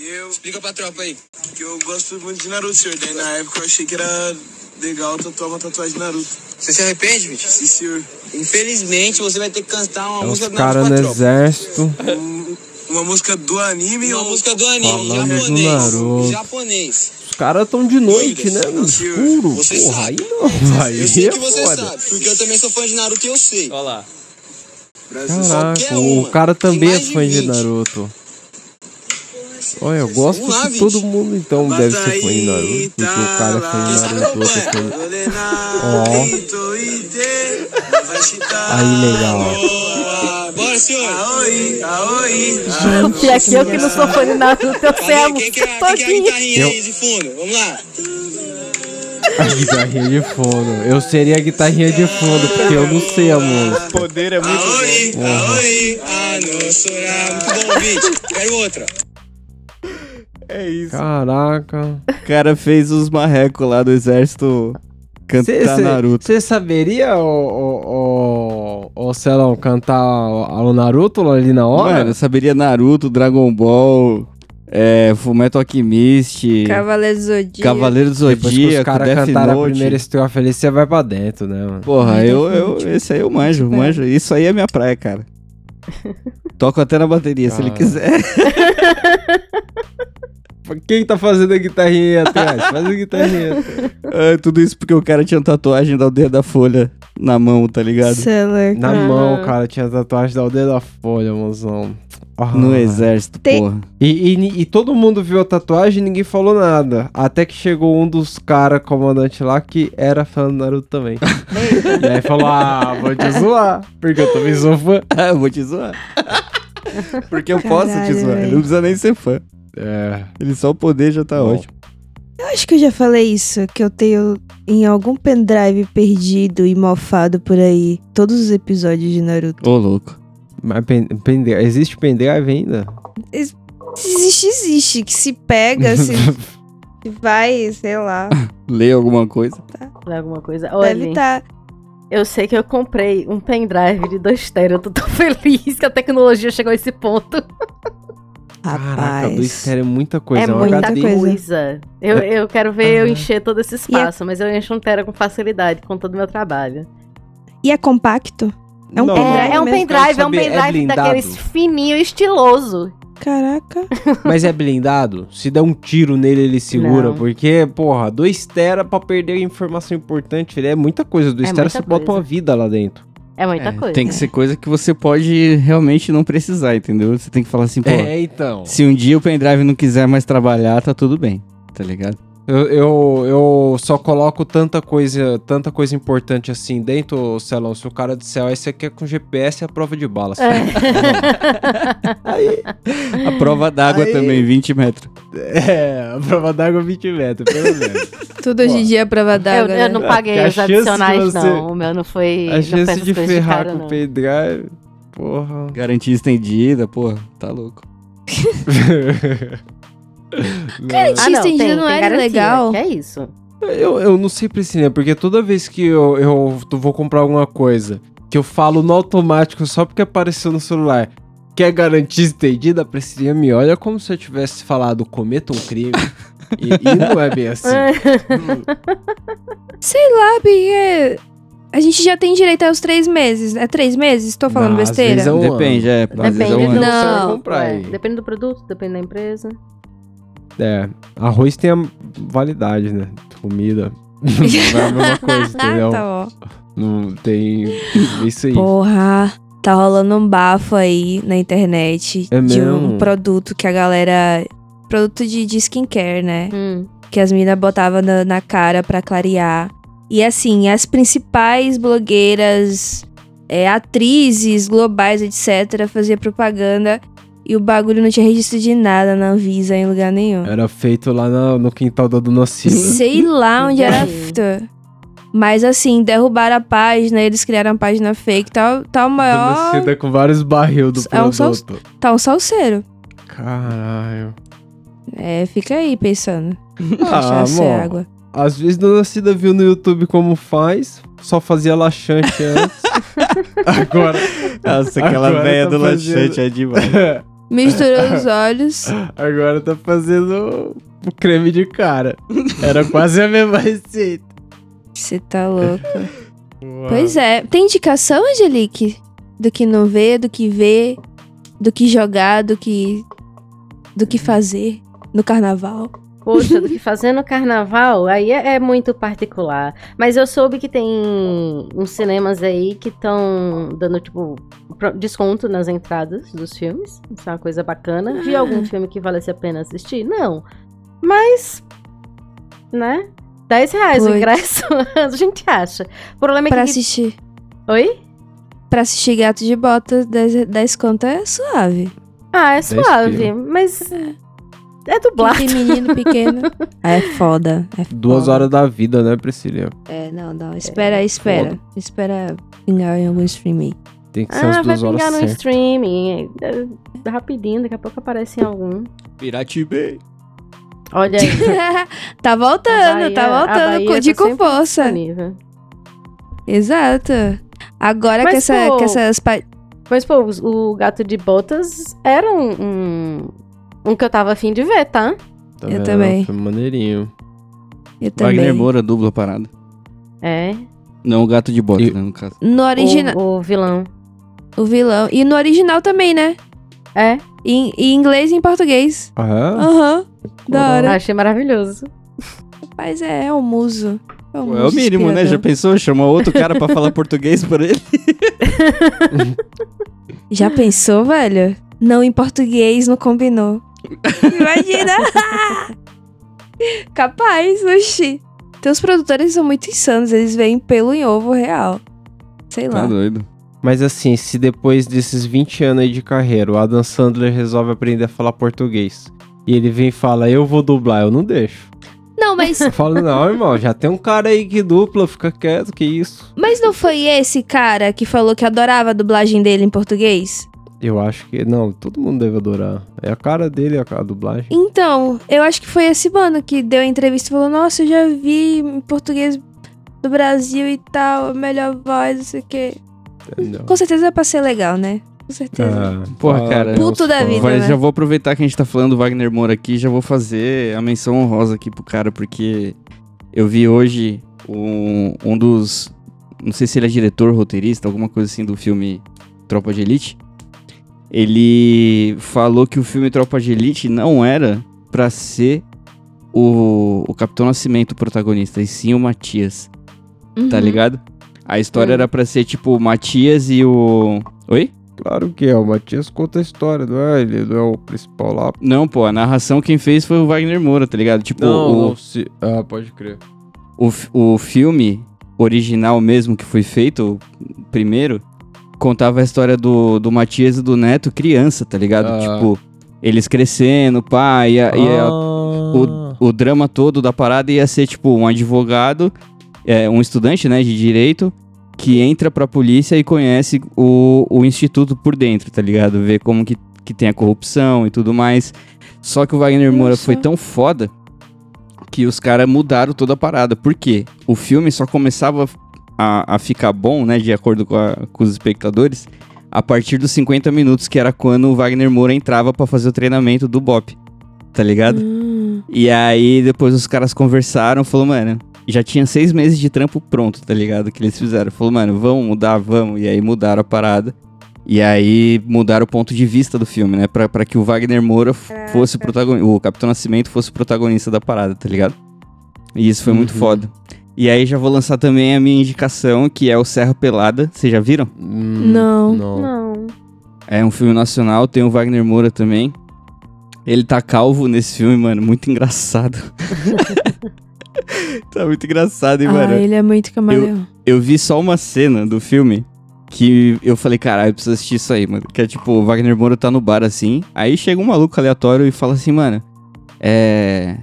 [SPEAKER 1] Eu, explica pra tropa aí. Que eu gosto muito de Naruto, senhor. Daí na época eu achei que era legal tatuar uma tatuagem de Naruto. Você se arrepende, bicho? Sim, senhor. Infelizmente, você vai ter que cantar uma
[SPEAKER 5] É
[SPEAKER 1] música do Naruto
[SPEAKER 5] no
[SPEAKER 1] pra tropa.
[SPEAKER 5] exército.
[SPEAKER 1] Um- Uma música do anime
[SPEAKER 6] Uma
[SPEAKER 1] ou...
[SPEAKER 6] música do anime,
[SPEAKER 5] Falando do
[SPEAKER 6] japonês.
[SPEAKER 5] Naruto.
[SPEAKER 6] Japonês.
[SPEAKER 5] Os caras tão de noite, né? No escuro.
[SPEAKER 1] você
[SPEAKER 5] Porra, aí
[SPEAKER 1] sabe.
[SPEAKER 5] não. Aí
[SPEAKER 6] Eu sei
[SPEAKER 5] é
[SPEAKER 6] que você
[SPEAKER 5] foda.
[SPEAKER 6] sabe, porque eu também sou fã de Naruto e eu sei.
[SPEAKER 4] Olha lá.
[SPEAKER 5] Caraca, o cara também é
[SPEAKER 6] de
[SPEAKER 5] fã de
[SPEAKER 6] 20.
[SPEAKER 5] Naruto. Olha, eu gosto
[SPEAKER 6] lá,
[SPEAKER 5] que todo mundo então deve ser fã de Naruto. Porque o cara é fã de Naruto, outro é fã de... Ó. Aí, legal.
[SPEAKER 6] Bora, senhor.
[SPEAKER 1] Aoi, aoi.
[SPEAKER 3] E aqui eu que não sou fã de Naruto, eu sei a
[SPEAKER 6] que
[SPEAKER 3] música
[SPEAKER 6] é, quem que é a guitarrinha aí de fundo? Vamos lá.
[SPEAKER 5] A guitarrinha de fundo. Eu seria a guitarrinha de fundo, porque eu não sei a música.
[SPEAKER 4] Poder é muito
[SPEAKER 6] Aoi,
[SPEAKER 5] bom.
[SPEAKER 6] aoi, ah, não chorar. Muito bom, ouvinte. Quero outra.
[SPEAKER 4] É isso.
[SPEAKER 5] Caraca.
[SPEAKER 4] O cara fez os marrecos lá do exército cantar Naruto.
[SPEAKER 5] Você saberia, o, o, o, o Celão, cantar o, o Naruto ali na hora?
[SPEAKER 4] Mano, eu saberia Naruto, Dragon Ball, é, Fullmetal Alchemist,
[SPEAKER 2] Cavaleiro do Zodíaco.
[SPEAKER 4] Cavaleiro do
[SPEAKER 5] Depois que os
[SPEAKER 4] Zodíaco,
[SPEAKER 5] caras
[SPEAKER 4] Death
[SPEAKER 5] cantaram a primeira estrofe ali, você vai pra dentro, né, mano?
[SPEAKER 4] Porra, eu, eu, esse aí eu manjo,
[SPEAKER 2] É.
[SPEAKER 4] manjo. Isso aí é minha praia, cara. Toco até na bateria, se ele
[SPEAKER 5] Cara.
[SPEAKER 4] quiser.
[SPEAKER 5] Quem tá fazendo a guitarrinha aí atrás? Faz a guitarrinha.
[SPEAKER 4] É, tudo isso porque o cara tinha tatuagem da aldeia da folha na mão, tá ligado?
[SPEAKER 2] Celular.
[SPEAKER 5] Na
[SPEAKER 3] Ah.
[SPEAKER 5] mão, cara, tinha tatuagem da aldeia da folha, mozão. Ah.
[SPEAKER 4] No exército,
[SPEAKER 2] Tem-
[SPEAKER 4] porra.
[SPEAKER 5] E, e- e todo mundo viu a tatuagem e ninguém falou nada. Até que chegou um dos caras, comandante lá, que era fã do Naruto também. e aí falou: Ah, vou te zoar. Porque eu também sou fã.
[SPEAKER 4] Ah, eu vou te zoar. porque eu posso te
[SPEAKER 2] Caralho,
[SPEAKER 4] zoar. Ele
[SPEAKER 2] velho.
[SPEAKER 4] não precisa nem ser fã.
[SPEAKER 5] É.
[SPEAKER 4] Ele só o poder já tá
[SPEAKER 5] Bom.
[SPEAKER 4] ótimo.
[SPEAKER 2] Eu acho que eu já falei isso, que eu tenho em algum pendrive perdido e mofado por aí todos os episódios de Naruto.
[SPEAKER 4] Ô, louco.
[SPEAKER 5] Mas pen, pendrive, existe pendrive ainda?
[SPEAKER 2] Existe, existe, que se pega, se, se vai, sei lá.
[SPEAKER 4] Lê alguma coisa.
[SPEAKER 3] Alguma coisa.
[SPEAKER 2] Deve
[SPEAKER 3] Olha,
[SPEAKER 2] estar.
[SPEAKER 3] eu sei que eu comprei um pendrive de 2 TB. Eu tô tão feliz que a tecnologia chegou a esse ponto.
[SPEAKER 5] Caraca, dois
[SPEAKER 2] Rapaz.
[SPEAKER 5] tera é muita coisa.
[SPEAKER 3] é
[SPEAKER 5] é
[SPEAKER 3] muita
[SPEAKER 5] HD.
[SPEAKER 2] coisa.
[SPEAKER 3] Eu, eu quero ver eu
[SPEAKER 5] Ah.
[SPEAKER 3] encher todo esse espaço, mas eu encho um tera com facilidade, com todo o meu trabalho.
[SPEAKER 2] E é compacto? É um
[SPEAKER 5] Não,
[SPEAKER 2] pendrive
[SPEAKER 3] É, é um pendrive, é um
[SPEAKER 5] é
[SPEAKER 3] pendrive
[SPEAKER 5] blindado?
[SPEAKER 3] daqueles fininho e estiloso.
[SPEAKER 2] Caraca.
[SPEAKER 5] Mas é blindado? Se der um tiro nele, ele segura?
[SPEAKER 3] Não.
[SPEAKER 5] Porque, porra, 2 tera pra perder informação importante, filho, é muita coisa. 2
[SPEAKER 3] É
[SPEAKER 5] tera você bota
[SPEAKER 3] coisa.
[SPEAKER 5] uma vida lá dentro.
[SPEAKER 3] É muita
[SPEAKER 4] É,
[SPEAKER 3] coisa.
[SPEAKER 4] Tem que ser coisa que você pode realmente não precisar, entendeu? Você tem que falar assim, pô,
[SPEAKER 5] É, então.
[SPEAKER 4] se um dia o pendrive não quiser mais trabalhar, tá tudo bem, tá ligado?
[SPEAKER 5] Eu, eu, eu só coloco tanta coisa, tanta coisa importante assim dentro, Celão. Se o cara disser, ó, esse aqui é com GPS é a prova de bala.
[SPEAKER 4] A prova d'água
[SPEAKER 5] Aí-
[SPEAKER 4] também, 20 metros.
[SPEAKER 5] É, a prova d'água 20 metros, pelo menos.
[SPEAKER 2] Tudo hoje em dia é prova
[SPEAKER 3] Eu,
[SPEAKER 2] d'água.
[SPEAKER 3] eu
[SPEAKER 2] né?
[SPEAKER 3] não
[SPEAKER 5] É,
[SPEAKER 3] paguei
[SPEAKER 5] a
[SPEAKER 3] os
[SPEAKER 5] de
[SPEAKER 3] adicionais,
[SPEAKER 5] você-
[SPEAKER 3] não. O meu não foi.
[SPEAKER 5] A
[SPEAKER 3] não
[SPEAKER 5] chance
[SPEAKER 3] essas
[SPEAKER 5] de ferrar
[SPEAKER 3] cara,
[SPEAKER 5] com o
[SPEAKER 3] não.
[SPEAKER 5] pendrive, porra.
[SPEAKER 4] Garantia estendida, porra, tá louco.
[SPEAKER 2] Garantia
[SPEAKER 3] Ah, não,
[SPEAKER 2] estendida
[SPEAKER 3] tem,
[SPEAKER 2] não era
[SPEAKER 3] garantia,
[SPEAKER 2] legal?
[SPEAKER 3] Que é isso.
[SPEAKER 5] Eu, eu não sei, Priscilinha, porque toda vez que eu, eu vou comprar alguma coisa, que eu falo no automático só porque apareceu no celular, que é garantia estendida, a Priscilinha me olha como se eu tivesse falado cometa um crime. e, e não é bem assim.
[SPEAKER 2] Sei lá, porque a gente já tem direito aos três meses. É três meses? Tô falando
[SPEAKER 5] Não, às
[SPEAKER 2] besteira?
[SPEAKER 5] vezes é um
[SPEAKER 4] Depende, é. Às vezes é um
[SPEAKER 3] Depende
[SPEAKER 4] ano.
[SPEAKER 3] do-
[SPEAKER 5] Você vai
[SPEAKER 2] Não.
[SPEAKER 5] comprar
[SPEAKER 3] É,
[SPEAKER 5] aí.
[SPEAKER 3] depende do produto, depende da empresa.
[SPEAKER 5] É, arroz tem a validade, né? Comida. Não é a mesma coisa, entendeu?
[SPEAKER 2] tá bom.
[SPEAKER 5] Não tem isso aí.
[SPEAKER 2] Porra, tá rolando um bafo aí na internet
[SPEAKER 5] É
[SPEAKER 2] de
[SPEAKER 5] mesmo?
[SPEAKER 2] um produto que a galera. Produto de, de skincare, né?
[SPEAKER 3] Hum.
[SPEAKER 2] Que as meninas botavam na, na cara pra clarear. E assim, as principais blogueiras, é, atrizes globais, etc., fazia propaganda. E o bagulho não tinha registro de nada na Anvisa em lugar nenhum.
[SPEAKER 5] Era feito lá no, no quintal da Dona Cida.
[SPEAKER 2] Sei lá onde era feito. Mas assim, derrubaram a página, eles criaram a página fake, tá, tá o
[SPEAKER 5] Dona
[SPEAKER 2] maior.
[SPEAKER 5] Cida com vários barril do
[SPEAKER 2] É um sal-
[SPEAKER 5] produto.
[SPEAKER 2] Tá um salseiro.
[SPEAKER 5] Caralho.
[SPEAKER 2] É, fica aí pensando.
[SPEAKER 5] Ah,
[SPEAKER 2] é
[SPEAKER 5] amor.
[SPEAKER 2] água.
[SPEAKER 5] Às vezes Dona Cida viu no YouTube como faz, só fazia laxante antes. Agora.
[SPEAKER 4] Nossa, aquela velha
[SPEAKER 5] tá
[SPEAKER 4] do
[SPEAKER 5] fazendo-
[SPEAKER 4] laxante é demais.
[SPEAKER 2] Misturou os olhos.
[SPEAKER 5] Agora tá fazendo o creme de cara. Era quase a mesma receita.
[SPEAKER 2] Você tá louco. Pois é. Tem indicação, Angelique? Do que não vê, do que vê, do que jogar, do que. do que fazer no carnaval.
[SPEAKER 3] Poxa, do que fazer no carnaval, aí é, é muito particular. Mas eu soube que tem uns cinemas aí que estão dando, tipo, desconto nas entradas dos filmes. Isso é uma coisa bacana. Vi
[SPEAKER 2] Ah.
[SPEAKER 3] algum filme que valesse a pena assistir? Não. Mas, né? 10 reais o
[SPEAKER 2] Puts.
[SPEAKER 3] ingresso, a gente acha. O problema é
[SPEAKER 2] Pra
[SPEAKER 3] que...
[SPEAKER 2] assistir.
[SPEAKER 3] Oi?
[SPEAKER 2] Pra assistir Gato de Bota, 10, 10 conto é suave.
[SPEAKER 3] Ah, é suave, mas... É dublado.
[SPEAKER 2] Tem menino pequeno. É foda. É
[SPEAKER 5] Duas
[SPEAKER 2] foda.
[SPEAKER 5] horas da vida, né, Priscila?
[SPEAKER 2] É, não, não. Espera, espera. Espera pingar em algum stream aí.
[SPEAKER 5] Tem que ser
[SPEAKER 3] Ah,
[SPEAKER 5] as
[SPEAKER 3] vai
[SPEAKER 5] duas horas
[SPEAKER 3] pingar no
[SPEAKER 5] certas.
[SPEAKER 3] streaming. É, é rapidinho, daqui a pouco aparece em algum.
[SPEAKER 4] Pirate Bay.
[SPEAKER 3] Olha aí.
[SPEAKER 2] tá voltando,
[SPEAKER 3] Bahia-
[SPEAKER 2] tá voltando de
[SPEAKER 3] tá
[SPEAKER 2] com força.
[SPEAKER 3] disponível.
[SPEAKER 2] Exato. Agora
[SPEAKER 3] Mas,
[SPEAKER 2] que, essa,
[SPEAKER 3] pô,
[SPEAKER 2] que essas. pa-
[SPEAKER 3] Mas, pô, o Gato de Botas era um, um, um que eu tava afim de ver, tá?
[SPEAKER 5] Tá
[SPEAKER 2] Eu
[SPEAKER 5] vendo?
[SPEAKER 2] também.
[SPEAKER 5] Foi maneirinho.
[SPEAKER 2] Eu também.
[SPEAKER 4] Wagner Moura dubla a parada.
[SPEAKER 3] É.
[SPEAKER 4] Não o gato de bota,
[SPEAKER 5] E-
[SPEAKER 4] né, no caso.
[SPEAKER 2] No original.
[SPEAKER 3] O, o vilão.
[SPEAKER 2] O, vilão. E no original também, né?
[SPEAKER 3] É.
[SPEAKER 2] Em, em inglês e em português.
[SPEAKER 5] Ah, é?
[SPEAKER 2] Aham. Da hora.
[SPEAKER 3] Achei maravilhoso.
[SPEAKER 2] Mas é, é o muso. É o,
[SPEAKER 4] é o mínimo, né? Já pensou? Chama outro cara pra falar português por ele?
[SPEAKER 2] Já pensou, velho? Não em português, não combinou. Imagina! Capaz, oxi. Teus produtores são muito insanos, eles veem pelo em ovo real. Sei lá.
[SPEAKER 4] Tá doido.
[SPEAKER 5] Mas assim, se depois desses 20 anos aí de carreira, o Adam Sandler resolve aprender a falar português, e ele vem e fala, eu vou dublar, eu não deixo.
[SPEAKER 2] Não, mas,
[SPEAKER 5] Eu falo, não, irmão, já tem um cara aí que dupla, fica quieto, que isso.
[SPEAKER 2] mas não foi esse cara que falou que adorava a dublagem dele em português?
[SPEAKER 5] Eu acho que, não, todo mundo deve adorar. É a cara dele, a, a dublagem.
[SPEAKER 2] Então, eu acho que foi esse mano que deu a entrevista e falou: Nossa, eu já vi em português do Brasil e tal, a melhor voz, não sei o quê.
[SPEAKER 5] Entendeu?
[SPEAKER 2] Com certeza é pra ser legal, né? Com certeza.
[SPEAKER 5] Ah,
[SPEAKER 4] Porra, cara.
[SPEAKER 2] Puto da vida.
[SPEAKER 4] Mas
[SPEAKER 2] né?
[SPEAKER 4] já vou aproveitar que a gente tá falando do Wagner Moura aqui, já vou fazer a menção honrosa aqui pro cara, porque eu vi hoje um, um dos. Não sei se ele é diretor, roteirista, alguma coisa assim do filme Tropa de Elite. Ele falou que o filme Tropa de Elite não era pra ser o, o Capitão Nascimento o protagonista, e sim o Matias, tá
[SPEAKER 2] Uhum.
[SPEAKER 4] ligado? A história
[SPEAKER 3] Hum.
[SPEAKER 4] era pra ser tipo o Matias e o. Oi?
[SPEAKER 5] Claro que é, o Matias conta a história, não é? Ele não é o principal lá.
[SPEAKER 4] Não, pô, a narração quem fez foi o Wagner Moura, tá ligado? Tipo,
[SPEAKER 5] Não,
[SPEAKER 4] o,
[SPEAKER 5] não, se... Ah, pode crer.
[SPEAKER 4] o, o filme original mesmo que foi feito, o primeiro, contava a história do, do Matias e do Neto criança, tá ligado?
[SPEAKER 5] Ah.
[SPEAKER 4] Tipo, eles crescendo, pá, e, a- e a-
[SPEAKER 5] Ah,
[SPEAKER 4] o drama todo da parada ia ser, tipo, um advogado, é, um estudante, né, de direito, que entra pra polícia e conhece o, o instituto por dentro, tá ligado? Vê como que, que tem a corrupção e tudo mais. Só que o Wagner Moura
[SPEAKER 2] Nossa.
[SPEAKER 4] foi tão foda que os caras mudaram toda a parada. Por quê? O filme só começava a, a ficar bom, né, de acordo com, a- com os espectadores, a partir dos 50 minutos, que era quando o Wagner Moura entrava pra fazer o treinamento do Bop. Tá ligado?
[SPEAKER 2] Hum.
[SPEAKER 4] E aí depois os caras conversaram, falou, mano, já tinha seis meses de trampo pronto, tá ligado? Que eles fizeram. Falou, mano, vamos mudar, vamos. E aí mudaram a parada. E aí mudaram o ponto de vista do filme, né? Pra, pra que o Wagner Moura fosse o protagonista. O Capitão Nascimento fosse o protagonista da parada, tá ligado? E isso foi muito
[SPEAKER 5] Uhum.
[SPEAKER 4] foda. E aí já vou lançar também a minha indicação, que é o Serra Pelada. Vocês já viram?
[SPEAKER 5] hum,
[SPEAKER 2] Não.
[SPEAKER 5] Não.
[SPEAKER 3] Não.
[SPEAKER 4] É um filme nacional, tem o Wagner Moura também. Ele tá calvo nesse filme, mano, muito engraçado. tá muito engraçado, hein,
[SPEAKER 2] Ah,
[SPEAKER 4] mano?
[SPEAKER 2] ele é muito camaleão.
[SPEAKER 4] Eu vi só uma cena do filme que eu falei, caralho, eu preciso assistir isso aí, mano. Que é tipo, o Wagner Moura tá no bar assim, aí chega um maluco aleatório e fala assim, mano, é.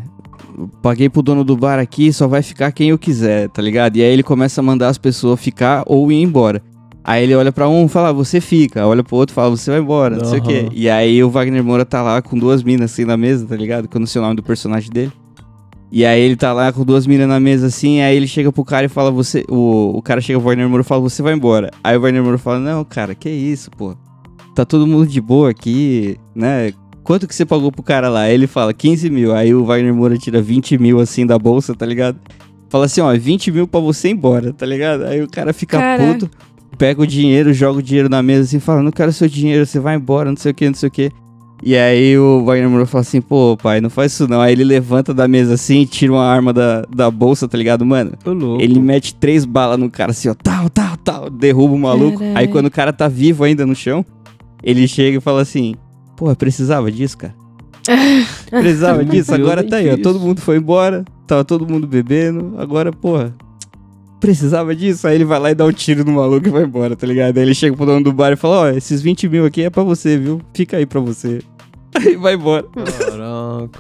[SPEAKER 4] Paguei pro dono do bar aqui, só vai ficar quem eu quiser, tá ligado? E aí ele começa a mandar as pessoas ficar ou ir embora. Aí ele olha pra um e fala, você fica. Olha pro outro e fala, você vai embora, não sei o quê. E aí o Wagner Moura tá lá com duas minas assim na mesa, tá ligado? Que eu não sei o nome do personagem dele. E aí ele tá lá com duas minas na mesa assim, aí ele chega pro cara e fala, você. O, o cara chega pro Wagner Moura e fala, você vai embora. Aí o Wagner Moura fala, não, cara, que isso, pô. Tá todo mundo de boa aqui, né? Quanto que você pagou pro cara lá? Aí ele fala, 15 mil. Aí o Wagner Moura tira 20 mil assim da bolsa, tá ligado? Fala assim, ó, 20 mil pra você ir embora, tá ligado? Aí o cara fica
[SPEAKER 2] Caraca.
[SPEAKER 4] puto, pega o dinheiro, joga o dinheiro na mesa assim, fala, não quero seu dinheiro, você vai embora, não sei o que, não sei o que. E aí o Wagner Moura fala assim, pô, pai, não faz isso não. Aí ele levanta da mesa assim, tira uma arma da, da bolsa, tá ligado, mano?
[SPEAKER 5] Tô louco.
[SPEAKER 4] Ele mete três balas no cara assim, ó, tal, tal, tal, derruba o maluco.
[SPEAKER 2] Caralho.
[SPEAKER 4] Aí quando o cara tá vivo ainda no chão, ele chega e fala assim, pô, precisava disso, cara. precisava disso, agora tá aí, ó, todo mundo foi embora, tava todo mundo bebendo, agora, porra, precisava disso. Aí ele vai lá e dá um tiro no maluco e vai embora, tá ligado? Aí ele chega pro dono do bar e fala, ó, esses 20 mil aqui é pra você, viu? Fica aí pra você. Aí vai embora.
[SPEAKER 5] Caraca.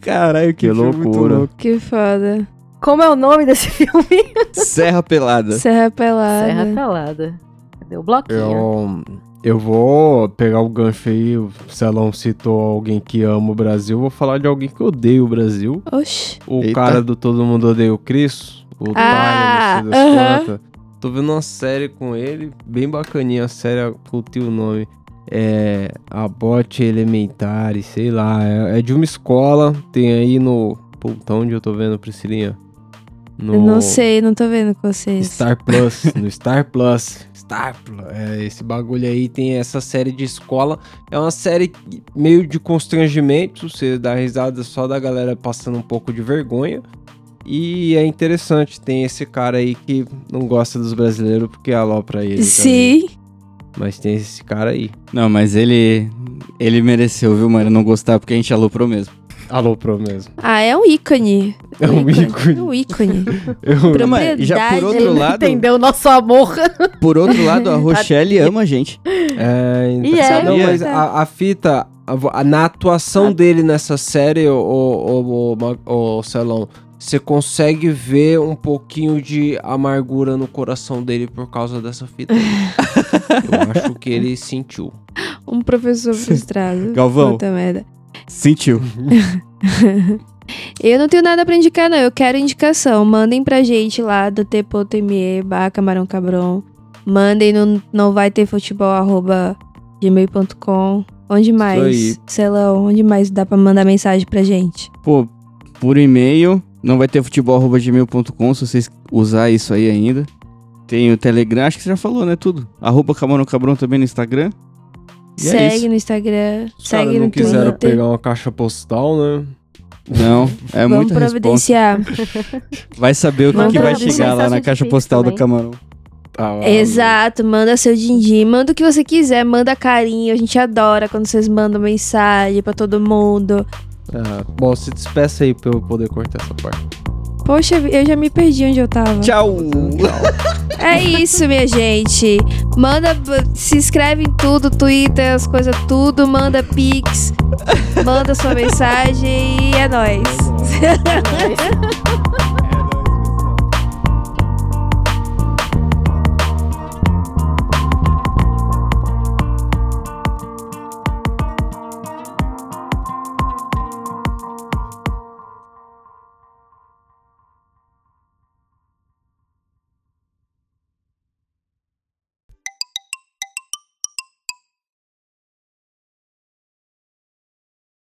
[SPEAKER 4] Caralho, que,
[SPEAKER 5] Que
[SPEAKER 4] filme muito
[SPEAKER 5] loucura.
[SPEAKER 4] louco.
[SPEAKER 2] Que foda.
[SPEAKER 3] Como é o nome desse filme?
[SPEAKER 4] Serra Pelada.
[SPEAKER 2] Serra Pelada.
[SPEAKER 3] Serra Pelada. Cadê o bloquinho?
[SPEAKER 5] Eu, eu vou pegar o gancho aí. O Celão citou alguém que ama o Brasil. Vou falar de alguém que odeia o Brasil.
[SPEAKER 2] Oxi.
[SPEAKER 5] O
[SPEAKER 4] Eita.
[SPEAKER 5] cara do Todo Mundo Odeia o Chris. O
[SPEAKER 2] Ah,
[SPEAKER 5] Tyler, não sei das
[SPEAKER 2] aham.
[SPEAKER 5] quantas. Tô vendo uma série com ele, bem bacaninha a série, curti o nome. É. A Bote Elementar, sei lá. É, é de uma escola, tem aí no. Puta, onde eu tô vendo, Priscilinha? No
[SPEAKER 2] Eu não sei, não tô vendo com vocês.
[SPEAKER 5] Star Plus, no Star Plus. Star Plus. É, esse bagulho aí tem essa série de escola. É uma série meio de constrangimento. Você dá risada só da galera passando um pouco de vergonha. E é interessante, tem esse cara aí que não gosta dos brasileiros porque alopra ele. também.
[SPEAKER 2] Sim.
[SPEAKER 5] Mas tem esse cara aí.
[SPEAKER 4] Não, mas ele. Ele mereceu, viu, mano? Não gostar porque a gente aloprou mesmo.
[SPEAKER 5] Aloprou mesmo.
[SPEAKER 2] Ah, é um ícone.
[SPEAKER 5] É um ícone.
[SPEAKER 2] É um ícone.
[SPEAKER 5] Eu,
[SPEAKER 4] Mas já por outro lado,
[SPEAKER 3] Entendeu o nosso amor?
[SPEAKER 4] por outro lado, a Rochelle ama a gente.
[SPEAKER 5] É, então,
[SPEAKER 3] E é,
[SPEAKER 5] não,
[SPEAKER 4] e é.
[SPEAKER 5] mas a, a fita, a- a- na atuação dele nessa série, o, o, o, o Celão, você consegue ver um pouquinho de amargura no coração dele por causa dessa fita. Eu acho que ele sentiu.
[SPEAKER 2] Um professor frustrado.
[SPEAKER 4] Galvão.
[SPEAKER 2] Puta merda.
[SPEAKER 4] Sentiu.
[SPEAKER 2] Eu não tenho nada pra indicar, não. Eu quero indicação. Mandem pra gente lá do t.me barra camarão cabrão. Mandem no não vai ter futebol arroba gmail.com. Onde mais?
[SPEAKER 5] aí.
[SPEAKER 2] Celão, onde mais dá pra mandar mensagem pra gente?
[SPEAKER 4] Pô, por e-mail, não vai ter futebol.gmail.com se vocês usar isso aí ainda. Tem o Telegram, acho que você já falou, né? Tudo. Arroba Camarão Cabrão também no Instagram. E é
[SPEAKER 2] segue
[SPEAKER 4] isso.
[SPEAKER 2] no Instagram,
[SPEAKER 5] Os
[SPEAKER 2] segue
[SPEAKER 5] caras não
[SPEAKER 2] no
[SPEAKER 5] quiseram
[SPEAKER 2] Twitter.
[SPEAKER 5] pegar uma caixa postal, né?
[SPEAKER 4] Não, é
[SPEAKER 2] Vamos
[SPEAKER 4] muita resposta.
[SPEAKER 2] providenciar.
[SPEAKER 4] Vai saber o que, que vai chegar lá na caixa postal do
[SPEAKER 3] também.
[SPEAKER 4] Camarão.
[SPEAKER 5] Tá lá,
[SPEAKER 2] Exato, manda seu din-din, manda o que você quiser, manda carinho, a gente adora quando vocês mandam mensagem pra todo mundo.
[SPEAKER 5] É, bom, se despeça aí pra eu poder cortar essa parte.
[SPEAKER 2] Poxa, eu já me perdi onde eu tava.
[SPEAKER 4] Tchau!
[SPEAKER 2] É isso, minha gente. Manda, se inscreve em tudo, Twitter, as coisas tudo, manda pix, manda sua mensagem e é nóis.